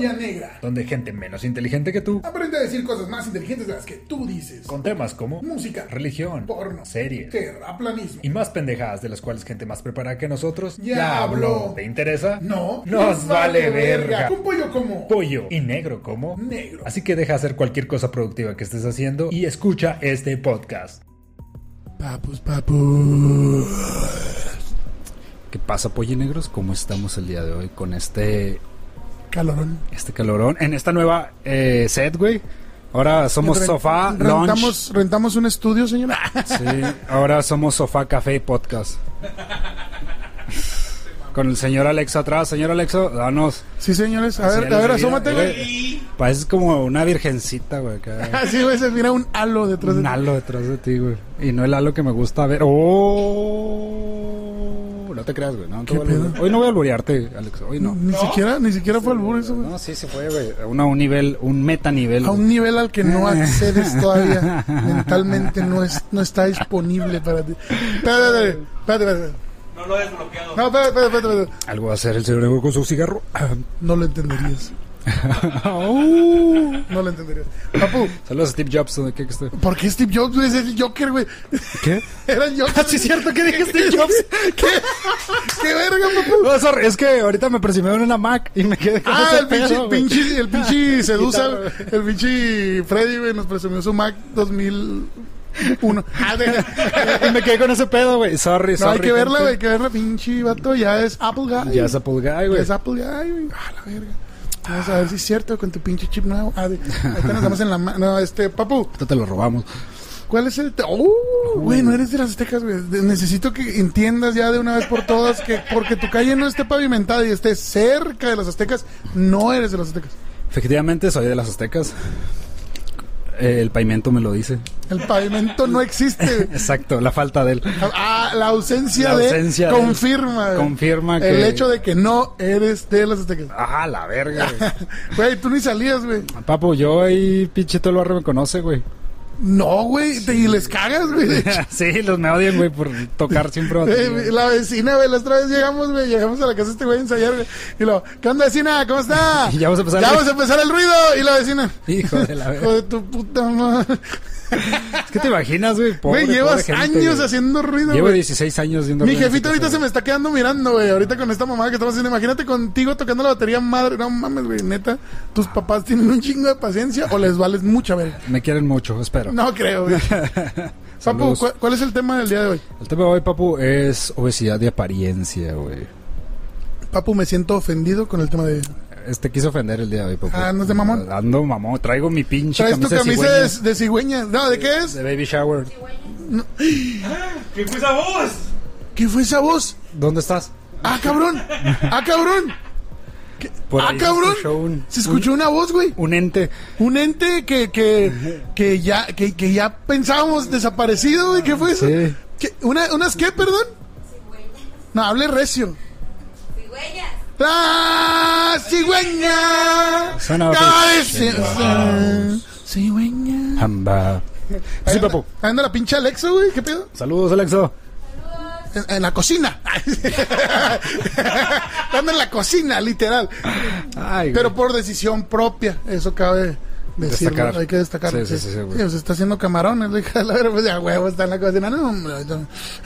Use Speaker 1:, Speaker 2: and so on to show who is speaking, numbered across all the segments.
Speaker 1: Negra.
Speaker 2: donde gente menos inteligente que tú,
Speaker 1: Aprende a decir cosas más inteligentes de las que tú dices.
Speaker 2: con temas como
Speaker 1: Música,
Speaker 2: religión,
Speaker 1: porno,
Speaker 2: series
Speaker 1: terraplanismo.
Speaker 2: y más pendejadas de las cuales gente más preparada que nosotros
Speaker 1: Ya habló.
Speaker 2: ¿Te interesa?
Speaker 1: No,
Speaker 2: Nos vale verga.
Speaker 1: Un pollo como
Speaker 2: Pollo y negro como
Speaker 1: negro.
Speaker 2: Así que deja hacer cualquier cosa productiva que estés haciendo y escucha este podcast.
Speaker 1: Papus, papus.
Speaker 2: ¿Qué pasa, pollo y negros? ¿Cómo estamos el día de hoy con este
Speaker 1: Calorón.
Speaker 2: este calorón en esta nueva eh, set, güey? Ahora somos sofá, lunch.
Speaker 1: rentamos, rentamos un estudio, señora.
Speaker 2: Sí, ahora somos sofá, café y podcast. Con el señor Alexa atrás. Señor Alexa, danos.
Speaker 1: Sí, señores. A ver, a ver, asómate, güey.
Speaker 2: Pareces como una virgencita, güey. acá.
Speaker 1: Así, güey, se mira un halo detrás de
Speaker 2: Un
Speaker 1: ti.
Speaker 2: halo detrás de ti, güey. Y no el halo que me gusta ver. ¡Oh! No te creas, güey. No, te
Speaker 1: ¿Qué
Speaker 2: voy a alburear.
Speaker 1: pedo?
Speaker 2: Hoy no voy a alburearte, Alex. Hoy no.
Speaker 1: Ni siquiera, ni siquiera fue albur eso, güey.
Speaker 2: No, sí se fue, güey. A un, a un nivel, un metanivel.
Speaker 1: A un nivel al que no accedes todavía. Mentalmente no, es, no está disponible para ti. Espérate, espérate.
Speaker 3: No lo he desbloqueado.
Speaker 1: No, espérate, espérate, espérate.
Speaker 2: Algo va a hacer el señor Negro con su cigarro.
Speaker 1: No lo entenderías.
Speaker 2: Oh.
Speaker 1: No lo entenderías. Papu,
Speaker 2: Saludos a Steve Jobs, donde que esté.
Speaker 1: ¿por qué Steve Jobs es el Joker, güey?
Speaker 2: ¿Qué?
Speaker 1: Era el Joker.
Speaker 2: Ah, sí, es cierto que dije Steve Jobs.
Speaker 1: ¿Qué? ¿Qué verga, papu?
Speaker 2: No, sorry, es que ahorita me presumieron una Mac y me quedé con
Speaker 1: Ah,
Speaker 2: ese
Speaker 1: el
Speaker 2: pedo,
Speaker 1: pinche, el pinche Sedusa, el pinche Freddy, güey, nos presumió su Mac 2001. Ah, de-
Speaker 2: Y me quedé con ese pedo, güey. Sorry,
Speaker 1: No,
Speaker 2: sorry.
Speaker 1: hay que verla, güey, hay que verla, pinche vato, ya es Apple Guy.
Speaker 2: Ya es Apple Guy, güey.
Speaker 1: es Apple Guy, güey. Ah, la verga. Vamos a ver si es cierto con tu pinche chip nuevo. Ah, de, ahorita nos damos en la mano. No, este, papu,
Speaker 2: Ahorita te lo robamos.
Speaker 1: ¿cuál es el...? te- ¡Oh! Güey, no eres de las aztecas, güey. Necesito que entiendas ya de una vez por todas que porque tu calle no esté pavimentada y esté cerca de las aztecas, no eres de las aztecas.
Speaker 2: Efectivamente, soy de las aztecas. Eh, el pavimento me lo dice.
Speaker 1: El pavimento no existe.
Speaker 2: Exacto, la falta de él.
Speaker 1: Ah, la ausencia
Speaker 2: La
Speaker 1: de
Speaker 2: ausencia de-
Speaker 1: confirma.
Speaker 2: confirma
Speaker 1: el
Speaker 2: que-
Speaker 1: hecho de que no eres de las aztecas.
Speaker 2: Ah, la verga, güey.
Speaker 1: Güey, tú ni salías, güey.
Speaker 2: Papu, yo ahí, pinche todo el barrio me conoce, güey.
Speaker 1: No, güey, te- y les cagas, güey.
Speaker 2: sí, los me odian, güey, por tocar siempre
Speaker 1: Eh,
Speaker 2: batería.
Speaker 1: la vecina, güey, la otra vez llegamos, güey, llegamos a la casa de este güey a ensayar, güey. Y lo, ¿qué onda, vecina? ¿Cómo está?
Speaker 2: Y ya vamos a empezar
Speaker 1: Ya
Speaker 2: el-
Speaker 1: vamos a empezar el ruido. Y la vecina,
Speaker 2: Hijo de la
Speaker 1: hijo
Speaker 2: verga.
Speaker 1: de tu puta madre.
Speaker 2: Es que te imaginas, güey.
Speaker 1: Güey, llevas
Speaker 2: gente,
Speaker 1: años haciendo ruido,
Speaker 2: Llevo
Speaker 1: güey.
Speaker 2: 16 años
Speaker 1: Mi
Speaker 2: ruido en
Speaker 1: jefito
Speaker 2: esta
Speaker 1: ahorita se me está quedando mirando, güey. Ahorita con esta mamada que estamos haciendo. Imagínate contigo tocando la batería madre. No mames, güey. Neta, tus papás tienen un chingo de paciencia o les vales mucha verga.
Speaker 2: Me quieren mucho, espero.
Speaker 1: No creo, güey. Papu. ¿cuál, cuál es el tema del día de hoy?
Speaker 2: El tema de hoy, papu, es obesidad de apariencia, güey.
Speaker 1: Papu, me siento ofendido con el tema de...
Speaker 2: Este quise ofender el día de hoy, papu.
Speaker 1: Ah, ¿no es de mamón?
Speaker 2: Ando mamón. Traigo mi pinche
Speaker 1: ¿Traes tu
Speaker 2: camisa, cigüeña
Speaker 1: de, de cigüeña? No, ¿de qué es?
Speaker 2: de baby shower.
Speaker 3: ¿Qué fue esa voz?
Speaker 1: ¿Qué fue esa voz?
Speaker 2: ¿Dónde estás?
Speaker 1: ¡Ah, cabrón! ¡Ah, cabrón!
Speaker 2: Por
Speaker 1: ¡Ah,
Speaker 2: se
Speaker 1: cabrón!
Speaker 2: escuchó un,
Speaker 1: Se escuchó una voz, güey.
Speaker 2: un ente.
Speaker 1: Un ente que, que, que, ya, que, que ya pensábamos desaparecido, güey. ¿Qué fue eso?
Speaker 2: Sí.
Speaker 1: ¿Qué? ¿Una, ¿Unas qué, perdón? No, hable recio.
Speaker 4: Cigüeñas.
Speaker 1: ¡La cigüeña!
Speaker 2: Son of a
Speaker 1: ¡Ay,
Speaker 2: bitch.
Speaker 1: sí, Cigüeña.
Speaker 2: Hamba. Sí, papu.
Speaker 1: Anda la pinche Alexa, güey. ¿Qué pedo?
Speaker 2: Saludos, Alexo.
Speaker 1: En, en la cocina. Anda en la cocina, literal.
Speaker 2: Ay,
Speaker 1: Pero por decisión propia, eso cabe decirlo,
Speaker 2: Destacar.
Speaker 1: hay que destacar.
Speaker 2: Sí, sí, sí, sí, güey.
Speaker 1: se está haciendo camarones, la hija de la verga, pues ya huevo está en la cocina. No.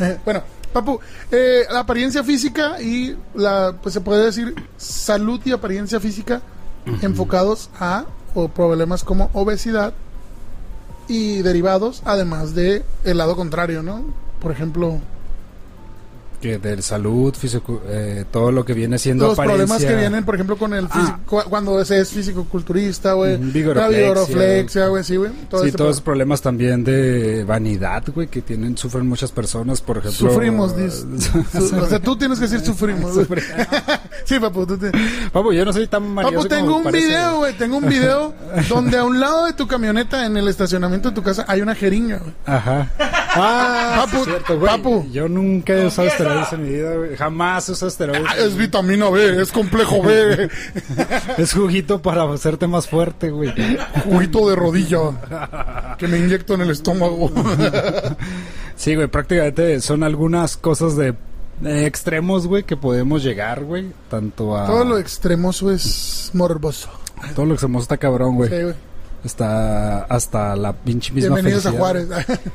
Speaker 1: Eh, bueno, Papu, eh, la apariencia física y la, pues se puede decir salud y apariencia física enfocados a o problemas como obesidad y derivados, además de el lado contrario, ¿no? Por ejemplo,
Speaker 2: Que de salud, físico, eh, todo lo que viene siendo
Speaker 1: los
Speaker 2: apariencia.
Speaker 1: problemas que vienen, por ejemplo, con el físico, cu- cuando se es físico-culturista, güey. La
Speaker 2: vigoroflexia.
Speaker 1: vigoroflexia, güey, sí, güey. Todo
Speaker 2: sí,
Speaker 1: este
Speaker 2: todos los
Speaker 1: pro-
Speaker 2: problemas también de vanidad, güey, que tienen, sufren muchas personas, por ejemplo.
Speaker 1: Sufrimos, su- o sea, tú tienes que decir sufrimos. güey. sí, papu, tú te...
Speaker 2: Papu, yo no soy tan manioso
Speaker 1: Papu, tengo
Speaker 2: como
Speaker 1: un
Speaker 2: parece.
Speaker 1: video, güey, tengo un video donde a un lado de tu camioneta, en el estacionamiento de tu casa, hay una jeringa, güey.
Speaker 2: Ajá. Ah,
Speaker 1: Papu,
Speaker 2: sí, cierto, güey.
Speaker 1: papu.
Speaker 2: Yo nunca he usado esteroides en mi vida, güey. Jamás usado esteroides.
Speaker 1: Ah, es vitamina B, es complejo B,
Speaker 2: Es juguito para hacerte más fuerte, güey.
Speaker 1: juguito de rodilla que me inyecto en el estómago.
Speaker 2: Sí, güey, prácticamente son algunas cosas de eh, extremos, güey, que podemos llegar, güey. Tanto a.
Speaker 1: Todo lo extremoso es morboso.
Speaker 2: Todo lo somos está cabrón, güey.
Speaker 1: Sí, güey.
Speaker 2: Está hasta la pinche misma
Speaker 1: Bienvenidos a Juárez.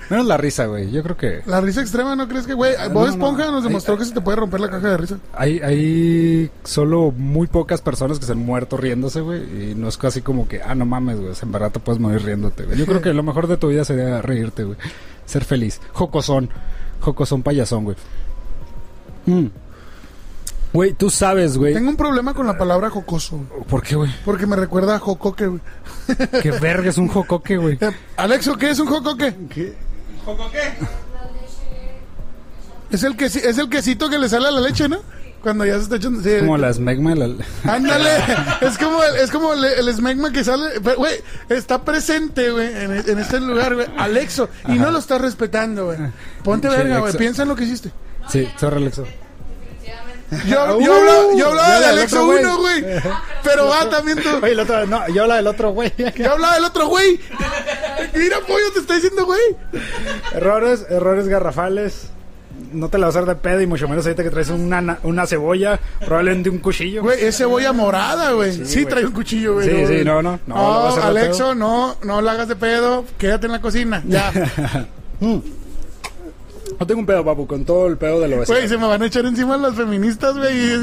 Speaker 2: Menos la risa, güey. Yo creo que
Speaker 1: La risa extrema, ¿no crees que, güey? Bob
Speaker 2: no,
Speaker 1: Esponja
Speaker 2: no.
Speaker 1: nos demostró que se te puede romper la caja de risa.
Speaker 2: hay, hay solo muy pocas personas que se han muerto riéndose, güey. Y no es casi como que, ah, no mames, güey. En verdad te puedes morir riéndote, güey. Yo creo que lo mejor de tu vida sería reírte, güey. Ser feliz. Jocosón. Jocosón payasón, güey. Mm. Güey, tú sabes, güey.
Speaker 1: Tengo un problema con la palabra jocoso.
Speaker 2: ¿Por qué, güey?
Speaker 1: Porque me recuerda a jocoque, güey.
Speaker 2: ¿Qué verga es un jocoque, güey?
Speaker 1: Eh, Alexo, ¿qué es un jocoque?
Speaker 3: ¿Joco qué?
Speaker 1: Es el, que, es el quesito que le sale a la leche, ¿no? Cuando ya se está echando... sí,
Speaker 2: Como la esmegma de la...
Speaker 1: Ándale, es como, el- es como el, el esmegma que sale, güey, está presente, güey, en, en este lugar, güey, Alexo, y no lo estás respetando, güey. Ponte verga, güey, piensa en lo que hiciste.
Speaker 2: Sí, sorry, Alexo.
Speaker 1: Yo,
Speaker 2: Uh,
Speaker 1: yo hablaba, yo hablaba
Speaker 2: del
Speaker 1: Alexo
Speaker 2: otro güey.
Speaker 1: 1, güey, pero va también tú.
Speaker 2: Oye, el otro... No, yo la del otro, güey.
Speaker 1: Yo hablaba del otro güey. Mira, pollo, te está diciendo, güey.
Speaker 2: Errores, errores garrafales. No te la vas a hacer de pedo y mucho menos ahorita que traes una, na- una cebolla, probablemente un cuchillo.
Speaker 1: Güey, es cebolla morada, güey. Sí,
Speaker 2: güey.
Speaker 1: trae un cuchillo, güey.
Speaker 2: Sí, sí, no, no, no, de
Speaker 1: Alexo, no, no la hagas de pedo. Quédate en la cocina. Ya.
Speaker 2: No tengo un pedo, papu, con todo el pedo de lo
Speaker 1: Güey, se me van a echar encima las feministas, güey. Y,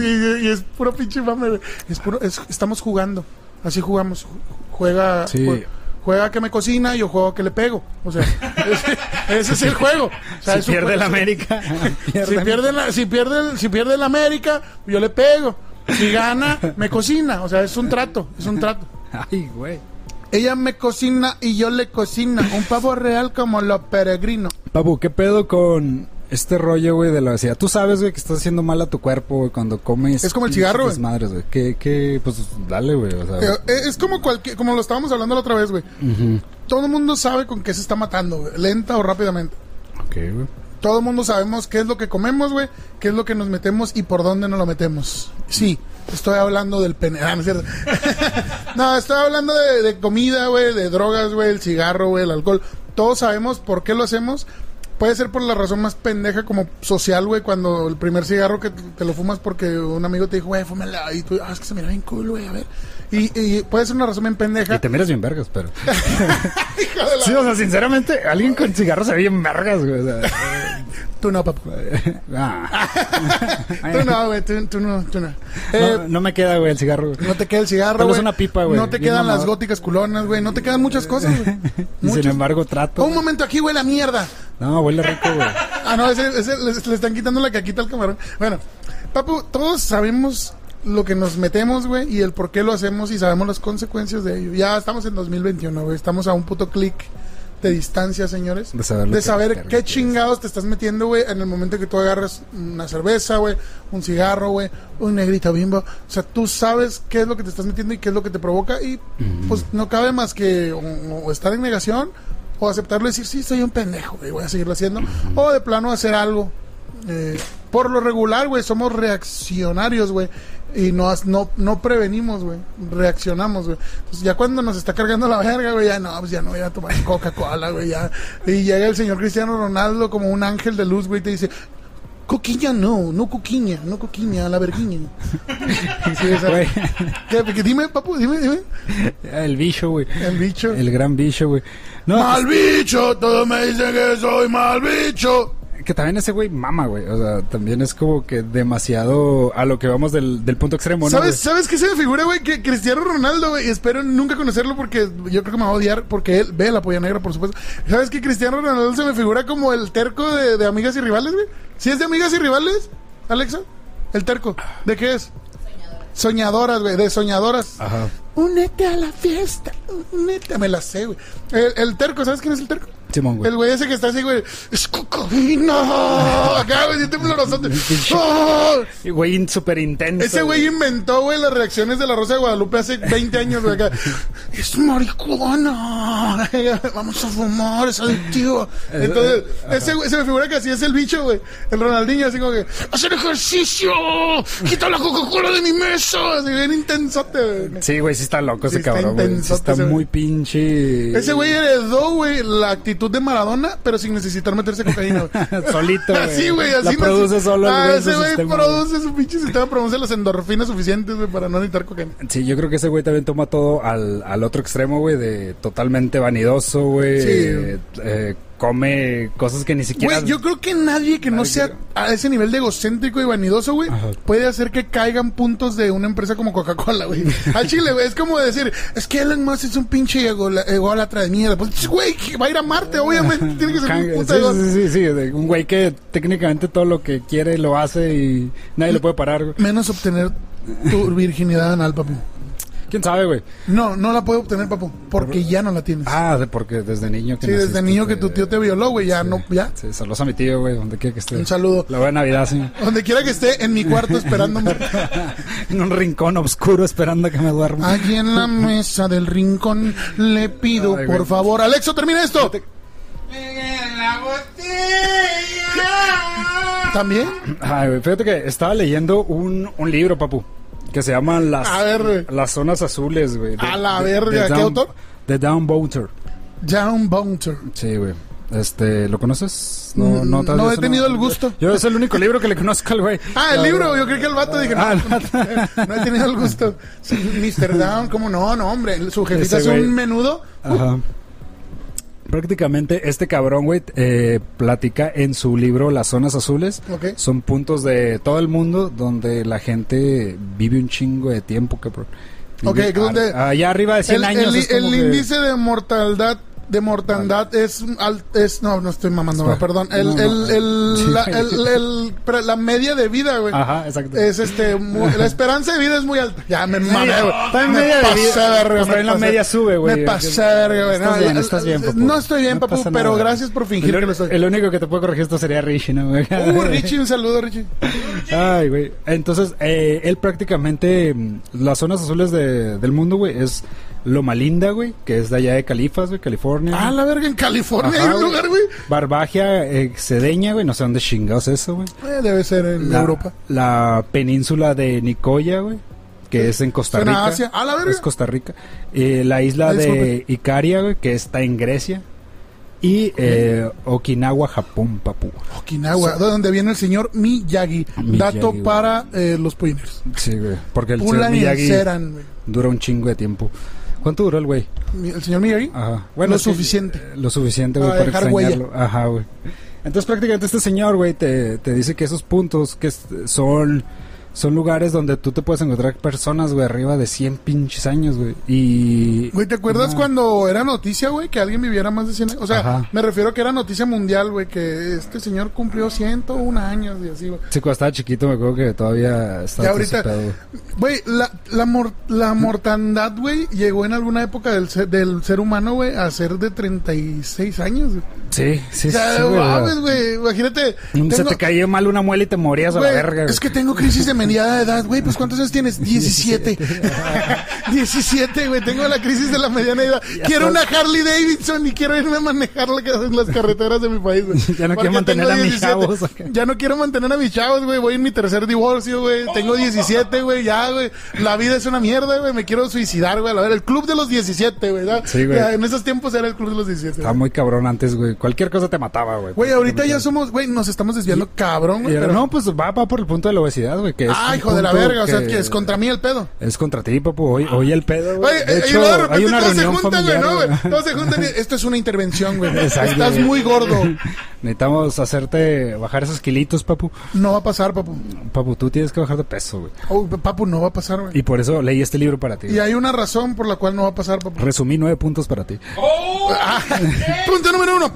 Speaker 1: y- y es puro pinche mame. Es puro, es- estamos jugando. Así jugamos. Juega.
Speaker 2: Sí.
Speaker 1: Juega que me cocina y yo juego que le pego. O sea, ese, ese es el juego. O sea,
Speaker 2: Si pierde
Speaker 1: juego.
Speaker 2: el América.
Speaker 1: Si
Speaker 2: pierde-
Speaker 1: pierde, la, si, pierde el, si pierde el América, yo le pego. Si gana, me cocina. O sea, es un trato. Es un trato.
Speaker 2: Ay, güey.
Speaker 1: Ella me cocina y yo le cocina. Un pavo real como los peregrinos.
Speaker 2: Papu, ¿qué pedo con este rollo, güey, de la obesidad? Tú sabes, güey, que estás haciendo mal a tu cuerpo, güey, cuando comes.
Speaker 1: Es como el cigarro, güey.
Speaker 2: Madres, güey. ¿Qué, qué? Pues dale, güey. O sea,
Speaker 1: Eh, eh, es como cualquier, como lo estábamos hablando la otra vez, güey. Todo el mundo sabe con qué se está matando, güey, lenta o rápidamente.
Speaker 2: Ok, güey.
Speaker 1: Todo el mundo sabemos qué es lo que comemos, güey, qué es lo que nos metemos y por dónde nos lo metemos. Sí, estoy hablando del pene. Ah, no es cierto. no, estoy hablando de, de comida, güey, de drogas, güey, el cigarro, güey, el alcohol. Todos sabemos por qué lo hacemos. Puede ser por la razón más pendeja como social, güey, cuando el primer cigarro que te, lo fumas porque un amigo te dijo, güey, fúmala. Y tú, ah, es que se mira bien cool, güey, a ver. Y, y puede ser una razón bien pendeja.
Speaker 2: Y te miras bien vergas, pero. Sí, o sea, sinceramente, alguien con cigarro se ve bien vergas, güey. O sea,
Speaker 1: Tú no, papá.
Speaker 2: ah.
Speaker 1: Tú no, güey, tú, tú no, tú no. Eh,
Speaker 2: no, no me queda, güey, el cigarro. güey.
Speaker 1: No te queda el cigarro, güey.
Speaker 2: una pipa, güey.
Speaker 1: No te
Speaker 2: Bien
Speaker 1: quedan las góticas culonas, güey. No te quedan muchas cosas, güey.
Speaker 2: Sin embargo, trato.
Speaker 1: Un momento aquí huele a mierda.
Speaker 2: No, huele rico, güey.
Speaker 1: Ah, no, ese, ese- le, le están quitando la caquita al camarón. Bueno, papu, todos sabemos lo que nos metemos, güey, y el por qué lo hacemos y sabemos las consecuencias de ello. Ya estamos en 2021, güey. Estamos a un puto clic de distancia, señores.
Speaker 2: De saber
Speaker 1: de qué chingados te estás metiendo, güey, en el momento que tú agarras una cerveza, güey, un cigarro, güey, un negrito bimbo. O sea, tú sabes qué es lo que te estás metiendo y qué es lo que te provoca y pues no cabe más que o, o estar en negación o aceptarlo y decir, sí, soy un pendejo, güey, voy a seguirlo haciendo. O de plano hacer algo. Eh, por lo regular, güey, somos reaccionarios, güey. Y no, no, no prevenimos, güey. Reaccionamos, güey. Entonces, ya cuando nos está cargando la verga, güey, ya no, pues ya no voy a tomar Coca-Cola, güey, ya. Y llega el señor Cristiano Ronaldo como un ángel de luz, güey, y te dice, coquiña no, no coquiña, no coquiña, la verguiña. Sí. ¿qué- dime, papu, dime, dime.
Speaker 2: El bicho, güey.
Speaker 1: El bicho.
Speaker 2: El gran bicho, güey. No,
Speaker 1: Mal bicho, todos me dicen que soy mal bicho.
Speaker 2: Que también ese güey mama, güey. O sea, también es como que demasiado a lo que vamos del, del punto extremo, ¿no?
Speaker 1: ¿Sabes? ¿Sabes qué se me figura, güey? Que Cristiano Ronaldo, güey, y espero nunca conocerlo porque yo creo que me va a odiar porque él ve la polla negra, por supuesto. ¿Sabes que Cristiano Ronaldo se me figura como el terco de, de Amigas y Rivales, güey? ¿Sí es de Amigas y Rivales, Alexa? ¿El terco? ¿De qué es? Soñadoras, güey, de soñadoras.
Speaker 2: Ajá.
Speaker 1: Únete a la fiesta, únete. Me la sé, güey. El, el terco, ¿sabes quién es el terco?
Speaker 2: Simón, güey.
Speaker 1: El güey ese que está así, güey. Es cocaína. Acá, güey, temblorosote. ¡Ah!
Speaker 2: Y Güey, súper intenso.
Speaker 1: Ese güey inventó, güey, las reacciones de la Rosa de Guadalupe hace 20 años, güey. acá. Es marihuana. Vamos a fumar, es adictivo. Entonces, ese güey se me figura que así es el bicho, güey. El Ronaldinho, así como que, hacer ejercicio, quita la Coca-Cola de mi mesa. Así bien intensote, güey.
Speaker 2: Sí, güey, sí está loco
Speaker 1: Sí
Speaker 2: ese
Speaker 1: está
Speaker 2: cabrón, güey. Sí está muy pinche.
Speaker 1: Ese güey heredó, güey, la actitud actitud de Maradona, pero sin necesitar meterse cocaína.
Speaker 2: Solito, güey.
Speaker 1: Así, güey, así.
Speaker 2: La
Speaker 1: no-
Speaker 2: produce solo
Speaker 1: Ah, ese güey produce su pinche sistema, produce las endorfinas suficientes, güey, para no necesitar cocaína.
Speaker 2: Sí, yo creo que ese güey también toma todo al, al otro extremo, güey, de totalmente vanidoso, güey.
Speaker 1: Sí.
Speaker 2: eh, eh, come cosas que ni siquiera...
Speaker 1: Güey, yo creo que nadie que no sea a ese nivel de egocéntrico y vanidoso, güey, puede hacer que caigan puntos de una empresa como Coca-Cola, güey. Al chile, güey, es como decir, es que Elon Musk es un pinche ególatra de mierda. Pues, güey, que va a ir a Marte, obviamente, tiene que ser un puto
Speaker 2: sí, sí, sí, sí, de un güey que técnicamente todo lo que quiere lo hace y nadie lo puede parar, güey.
Speaker 1: Menos obtener tu virginidad anal, papu.
Speaker 2: ¿Quién sabe, güey?
Speaker 1: No, no la puede obtener, papu, porque ya no la tienes.
Speaker 2: Ah, porque desde niño que
Speaker 1: sí, desde niño que tu tío te violó, güey, ya
Speaker 2: sí,
Speaker 1: no, ya.
Speaker 2: Sí, saludos a mi tío, güey, donde quiera que esté.
Speaker 1: Un saludo.
Speaker 2: La buena Navidad, sí.
Speaker 1: Donde quiera que esté, en mi cuarto esperándome.
Speaker 2: en un rincón oscuro esperando a que me duerma.
Speaker 1: Allí en la mesa del rincón le pido,
Speaker 2: Ay,
Speaker 1: por
Speaker 2: güey.
Speaker 1: favor, Alexo, termina esto. ¿También?
Speaker 2: Ay, güey, fíjate que estaba leyendo un, un libro, papu, que se llama Las, las Zonas Azules, güey.
Speaker 1: A la
Speaker 2: de-
Speaker 1: verga,
Speaker 2: de
Speaker 1: ¿qué
Speaker 2: Down-
Speaker 1: autor?
Speaker 2: De Down Bounter.
Speaker 1: Down Bouncer.
Speaker 2: Sí, güey. Este, ¿lo conoces? No,
Speaker 1: Mm,
Speaker 2: no,
Speaker 1: no he tenido el gusto.
Speaker 2: Yo es el único libro que le conozco al güey.
Speaker 1: Ah, el libro, yo creí que el vato dije, no,
Speaker 2: Ah,
Speaker 1: no he tenido el gusto. Sí, Mr. Down, ¿cómo no? No, hombre, su jefita
Speaker 2: güey.
Speaker 1: un menudo.
Speaker 2: Ajá. Prácticamente este cabrón, güey, eh, platica en su libro Las Zonas Azules. Son puntos de todo el mundo donde la gente vive un chingo de tiempo, cabrón.
Speaker 1: Ok,
Speaker 2: Vive
Speaker 1: ¿dónde-
Speaker 2: a- allá arriba de 100
Speaker 1: El,
Speaker 2: años.
Speaker 1: el-
Speaker 2: que-
Speaker 1: índice de mortalidad de mortandad es, al- es no no estoy mamando
Speaker 2: Espera.
Speaker 1: perdón el,
Speaker 2: No,
Speaker 1: el, el-
Speaker 2: Sí.
Speaker 1: la, el- media de vida güey
Speaker 2: Ajá, exacto.
Speaker 1: es este mu- la esperanza de vida es muy alta ya me mamé güey me
Speaker 2: media de vida.
Speaker 1: verga,
Speaker 2: Pues
Speaker 1: me
Speaker 2: también la media sube, güey.
Speaker 1: me pasé verga, güey No,
Speaker 2: bien, estás bien, papu.
Speaker 1: no estoy bien
Speaker 2: No
Speaker 1: papu pero
Speaker 2: nada.
Speaker 1: gracias por fingir
Speaker 2: el,
Speaker 1: que lo estoy
Speaker 2: el único que te puede corregir esto sería Richie, ¿no, güey?
Speaker 1: uh Richie un saludo Richie
Speaker 2: Ay, güey. Entonces, eh, él prácticamente, mm, las zonas azules de- del mundo, güey, es Loma Linda, güey, que es de allá de Califas, güey, California.
Speaker 1: ah la verga en California
Speaker 2: Ajá,
Speaker 1: hay un lugar güey
Speaker 2: Barbagia eh, Cedeña, güey, no sé dónde chingados es eso, güey.
Speaker 1: Eh, debe ser en
Speaker 2: La-
Speaker 1: Europa
Speaker 2: La península de Nicoya, güey, que es en Costa Rica.
Speaker 1: Asia. Ah, la verga.
Speaker 2: Es Costa Rica. Eh, la isla
Speaker 1: Ay,
Speaker 2: de. Icaria, güey, que está en Grecia. Y eh, Okinawa, Japón, papu.
Speaker 1: Okinawa, de donde viene el señor Miyagi.
Speaker 2: Miyagi,
Speaker 1: Dato
Speaker 2: güey.
Speaker 1: para eh, los pollineros.
Speaker 2: Sí, güey. Porque el señor Miyagi dura un chingo de tiempo. ¿Cuánto duró el güey?
Speaker 1: El señor Miyagi.
Speaker 2: Ajá.
Speaker 1: Lo
Speaker 2: es que-
Speaker 1: suficiente.
Speaker 2: Lo suficiente, güey,
Speaker 1: Para huella.
Speaker 2: extrañarlo. Ajá, güey. Entonces, prácticamente este señor, güey, te, te dice que esos puntos que son, son lugares donde tú te puedes encontrar personas, güey, arriba de 100 pinches años, güey. Y...
Speaker 1: Güey, ¿te acuerdas
Speaker 2: Ajá.
Speaker 1: cuando era noticia, güey, que alguien viviera más de 100 años? O sea,
Speaker 2: Ajá.
Speaker 1: me refiero a que era noticia mundial, güey, que este señor cumplió 101 años y así, güey.
Speaker 2: Sí, cuando estaba chiquito me acuerdo que todavía estaba
Speaker 1: Ya ahorita-
Speaker 2: güey.
Speaker 1: La, la, mor- la mortandad, güey, llegó en alguna época del ser, del ser humano, güey, a ser de 36 años. güey.
Speaker 2: Sí, sí,
Speaker 1: o sea,
Speaker 2: sí, güey.
Speaker 1: imagínate.
Speaker 2: Se
Speaker 1: tengo-
Speaker 2: te cayó mal una muela y te morías a la verga, güey.
Speaker 1: es que tengo crisis de mediana edad, güey. Pues ¿cuántos años tienes? 17. 17, güey. Tengo la crisis de la mediana edad. quiero una Harley Davidson y quiero irme a manejar las carreteras de mi país, güey.
Speaker 2: Ya no quiero mantener a mis
Speaker 1: 17.
Speaker 2: chavos.
Speaker 1: Ya no quiero mantener a mis chavos, güey. Voy en mi tercer divorcio, güey. Tengo 17, güey. Ya, güey. La vida es una mierda, güey. Me quiero suicidar, güey. A ver, el club de los 17, güey.
Speaker 2: Sí, güey.
Speaker 1: En esos tiempos era el club de los 17.
Speaker 2: Estaba muy cabrón antes, güey. Cualquier cosa te mataba, güey.
Speaker 1: Güey, ahorita ya somos, güey, nos estamos desviando cabrón, güey. pero-
Speaker 2: no, pues va, va por el punto de la obesidad, güey. Que es
Speaker 1: Ah, hijo de la verga, o sea, que es contra mí el pedo.
Speaker 2: Es contra ti, papu. Hoy, hoy el pedo, güey.
Speaker 1: Oye,
Speaker 2: De
Speaker 1: eh, y
Speaker 2: hecho,
Speaker 1: luego de repente
Speaker 2: hay una
Speaker 1: todos se juntan, güey,
Speaker 2: familiar,
Speaker 1: ¿no, güey? Todos se juntan y esto es una intervención, güey.
Speaker 2: Exacto,
Speaker 1: Estás
Speaker 2: güey.
Speaker 1: muy gordo.
Speaker 2: Necesitamos hacerte bajar esos kilitos, papu.
Speaker 1: No va a pasar, papu.
Speaker 2: Papu, tú tienes que bajar de peso, güey.
Speaker 1: Oh, papu, no va a pasar, güey.
Speaker 2: Y por eso leí este libro para ti.
Speaker 1: Y hay una razón por la cual no va a pasar, papu.
Speaker 2: Resumí nueve puntos para ti.
Speaker 1: Ah, punto número uno.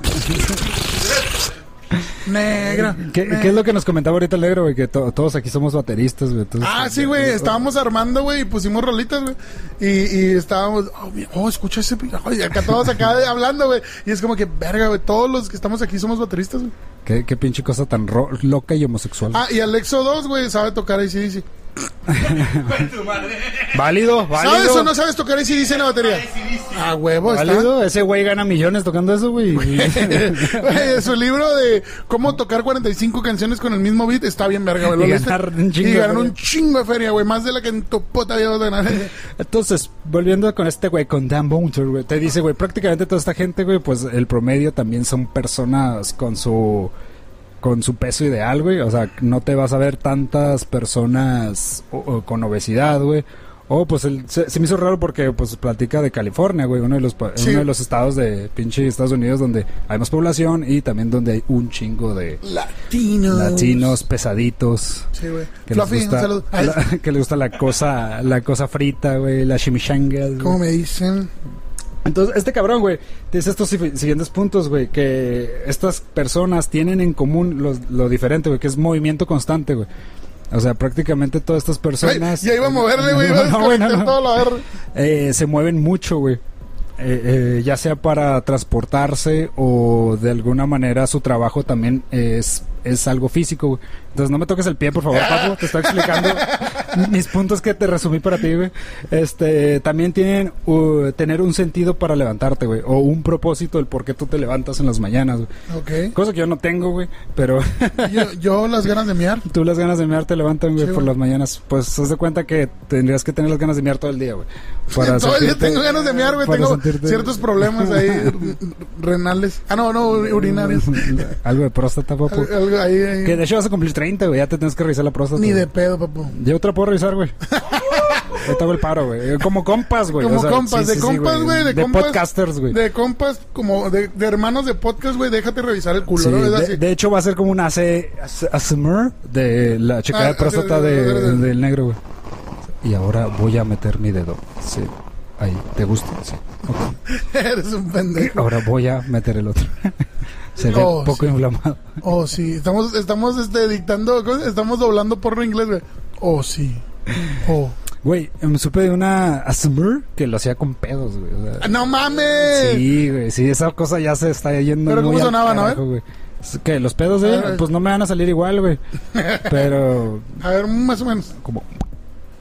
Speaker 1: Negra.
Speaker 2: ¿Qué, es lo que nos comentaba ahorita el negro, güey? Que to- todos aquí somos bateristas, güey. Entonces,
Speaker 1: Ah, sí, güey, estábamos armando, güey, y pusimos rolitas, güey. Y, y estábamos, oh, oh, escucha ese, oh, y acá todos acá hablando, güey. Y es como que, verga, güey, todos los que estamos aquí somos bateristas, güey.
Speaker 2: ¿Qué, qué pinche cosa tan ro- loca y homosexual.
Speaker 1: Ah, y Alexo 2, güey, sabe tocar.
Speaker 3: Con tu madre.
Speaker 2: Válido, válido.
Speaker 1: ¿Sabes o no sabes tocar ese dice en la batería? A huevo, está.
Speaker 2: Válido, ese güey gana millones tocando eso, güey.
Speaker 1: Güey, su libro de cómo tocar 45 canciones con el mismo beat está bien verga, güey. ¿Lo
Speaker 2: Y ganar un chingo
Speaker 1: Y
Speaker 2: de
Speaker 1: ganar
Speaker 2: feria.
Speaker 1: un chingo de feria, güey. Más de la que en tu puta vida vas a ganar.
Speaker 2: Entonces, volviendo con este güey, con Dan Bouncer, güey, te dice, güey, prácticamente toda esta gente, güey, pues el promedio también son personas con su con su peso ideal, güey. O sea, no te vas a ver tantas personas o- o con obesidad, güey. O pues el- se, se me hizo raro porque pues platica de California, güey, uno de los
Speaker 1: Sí.
Speaker 2: uno de los estados de pinche Estados Unidos donde hay más población y también donde hay un chingo de
Speaker 1: Latinos.
Speaker 2: latinos pesaditos.
Speaker 1: Sí, güey.
Speaker 2: Que les,
Speaker 1: Fluffy, un
Speaker 2: gusta, la- que les gusta la cosa, la cosa frita, güey, la chimichanga. güey.
Speaker 1: ¿Cómo me dicen?
Speaker 2: Entonces, este cabrón, güey, dice estos si- siguientes puntos, güey, que estas personas tienen en común lo diferente, güey, que es movimiento constante, güey. O sea, prácticamente todas estas personas...
Speaker 1: ya iba a moverle, güey.
Speaker 2: No, no,
Speaker 1: desconectar
Speaker 2: no.
Speaker 1: todo la.
Speaker 2: Eh, se mueven mucho, güey. Eh, eh, ya sea para transportarse o de alguna manera su trabajo también es, es algo físico, güey. Entonces no me toques el pie, por favor, Papo. Te estoy explicando mis puntos que te resumí para ti, güey. Este, también tienen uh, tener un sentido para levantarte, güey. O un propósito del por qué tú te levantas en las mañanas, güey.
Speaker 1: Ok.
Speaker 2: Cosa que yo no tengo, güey. Pero
Speaker 1: Yo, yo las ganas de miar.
Speaker 2: tú las ganas de mear te levantan, güey,
Speaker 1: Sí,
Speaker 2: por
Speaker 1: güey.
Speaker 2: las mañanas. Pues haz de cuenta que tendrías que tener las ganas de mear todo el día, güey. Para
Speaker 1: Todo el día tengo ganas de miar, güey. Tengo
Speaker 2: sentirte-
Speaker 1: ciertos problemas ahí renales. Ah, no, no, urinarios.
Speaker 2: Algo de próstata, papu.
Speaker 1: Al- ahí.
Speaker 2: Que de hecho vas a cumplir 30, güey. Ya te tienes que revisar la próstata.
Speaker 1: Ni
Speaker 2: güey.
Speaker 1: de pedo, papu.
Speaker 2: Yo otra puedo revisar, güey. Yo te hago el paro, güey. Como compas, güey.
Speaker 1: Como
Speaker 2: O sea,
Speaker 1: compas,
Speaker 2: sí,
Speaker 1: de
Speaker 2: sí, sí,
Speaker 1: compas, güey. de,
Speaker 2: De
Speaker 1: compas.
Speaker 2: podcasters, güey.
Speaker 1: De compas, como de, de hermanos de podcast, güey. Déjate revisar el culo,
Speaker 2: de, hecho, va a ser como un AC, ASMR de la checada
Speaker 1: Ah,
Speaker 2: de próstata del negro, güey. Y ahora voy a meter mi dedo. Sí. Ahí, ¿te gusta? Sí. Ok.
Speaker 1: Eres un pendejo.
Speaker 2: Ahora voy a meter el otro. Se ve
Speaker 1: Oh,
Speaker 2: poco
Speaker 1: sí.
Speaker 2: inflamado.
Speaker 1: Oh, sí. Estamos, estamos este, dictando, estamos doblando porno inglés, güey. Oh, sí. Oh.
Speaker 2: Güey, me supe de una ASMR que lo hacía con pedos, güey. o sea,
Speaker 1: Ah, ¡No mames!
Speaker 2: Sí, güey, sí, esa cosa ya se está yendo
Speaker 1: ¿Pero
Speaker 2: muy
Speaker 1: cómo
Speaker 2: al
Speaker 1: sonaban, a ver?
Speaker 2: carajo, güey. Es que los pedos de
Speaker 1: A
Speaker 2: ella,
Speaker 1: ver.
Speaker 2: pues no me van a salir igual, güey. Pero
Speaker 1: A ver, más o menos.
Speaker 2: como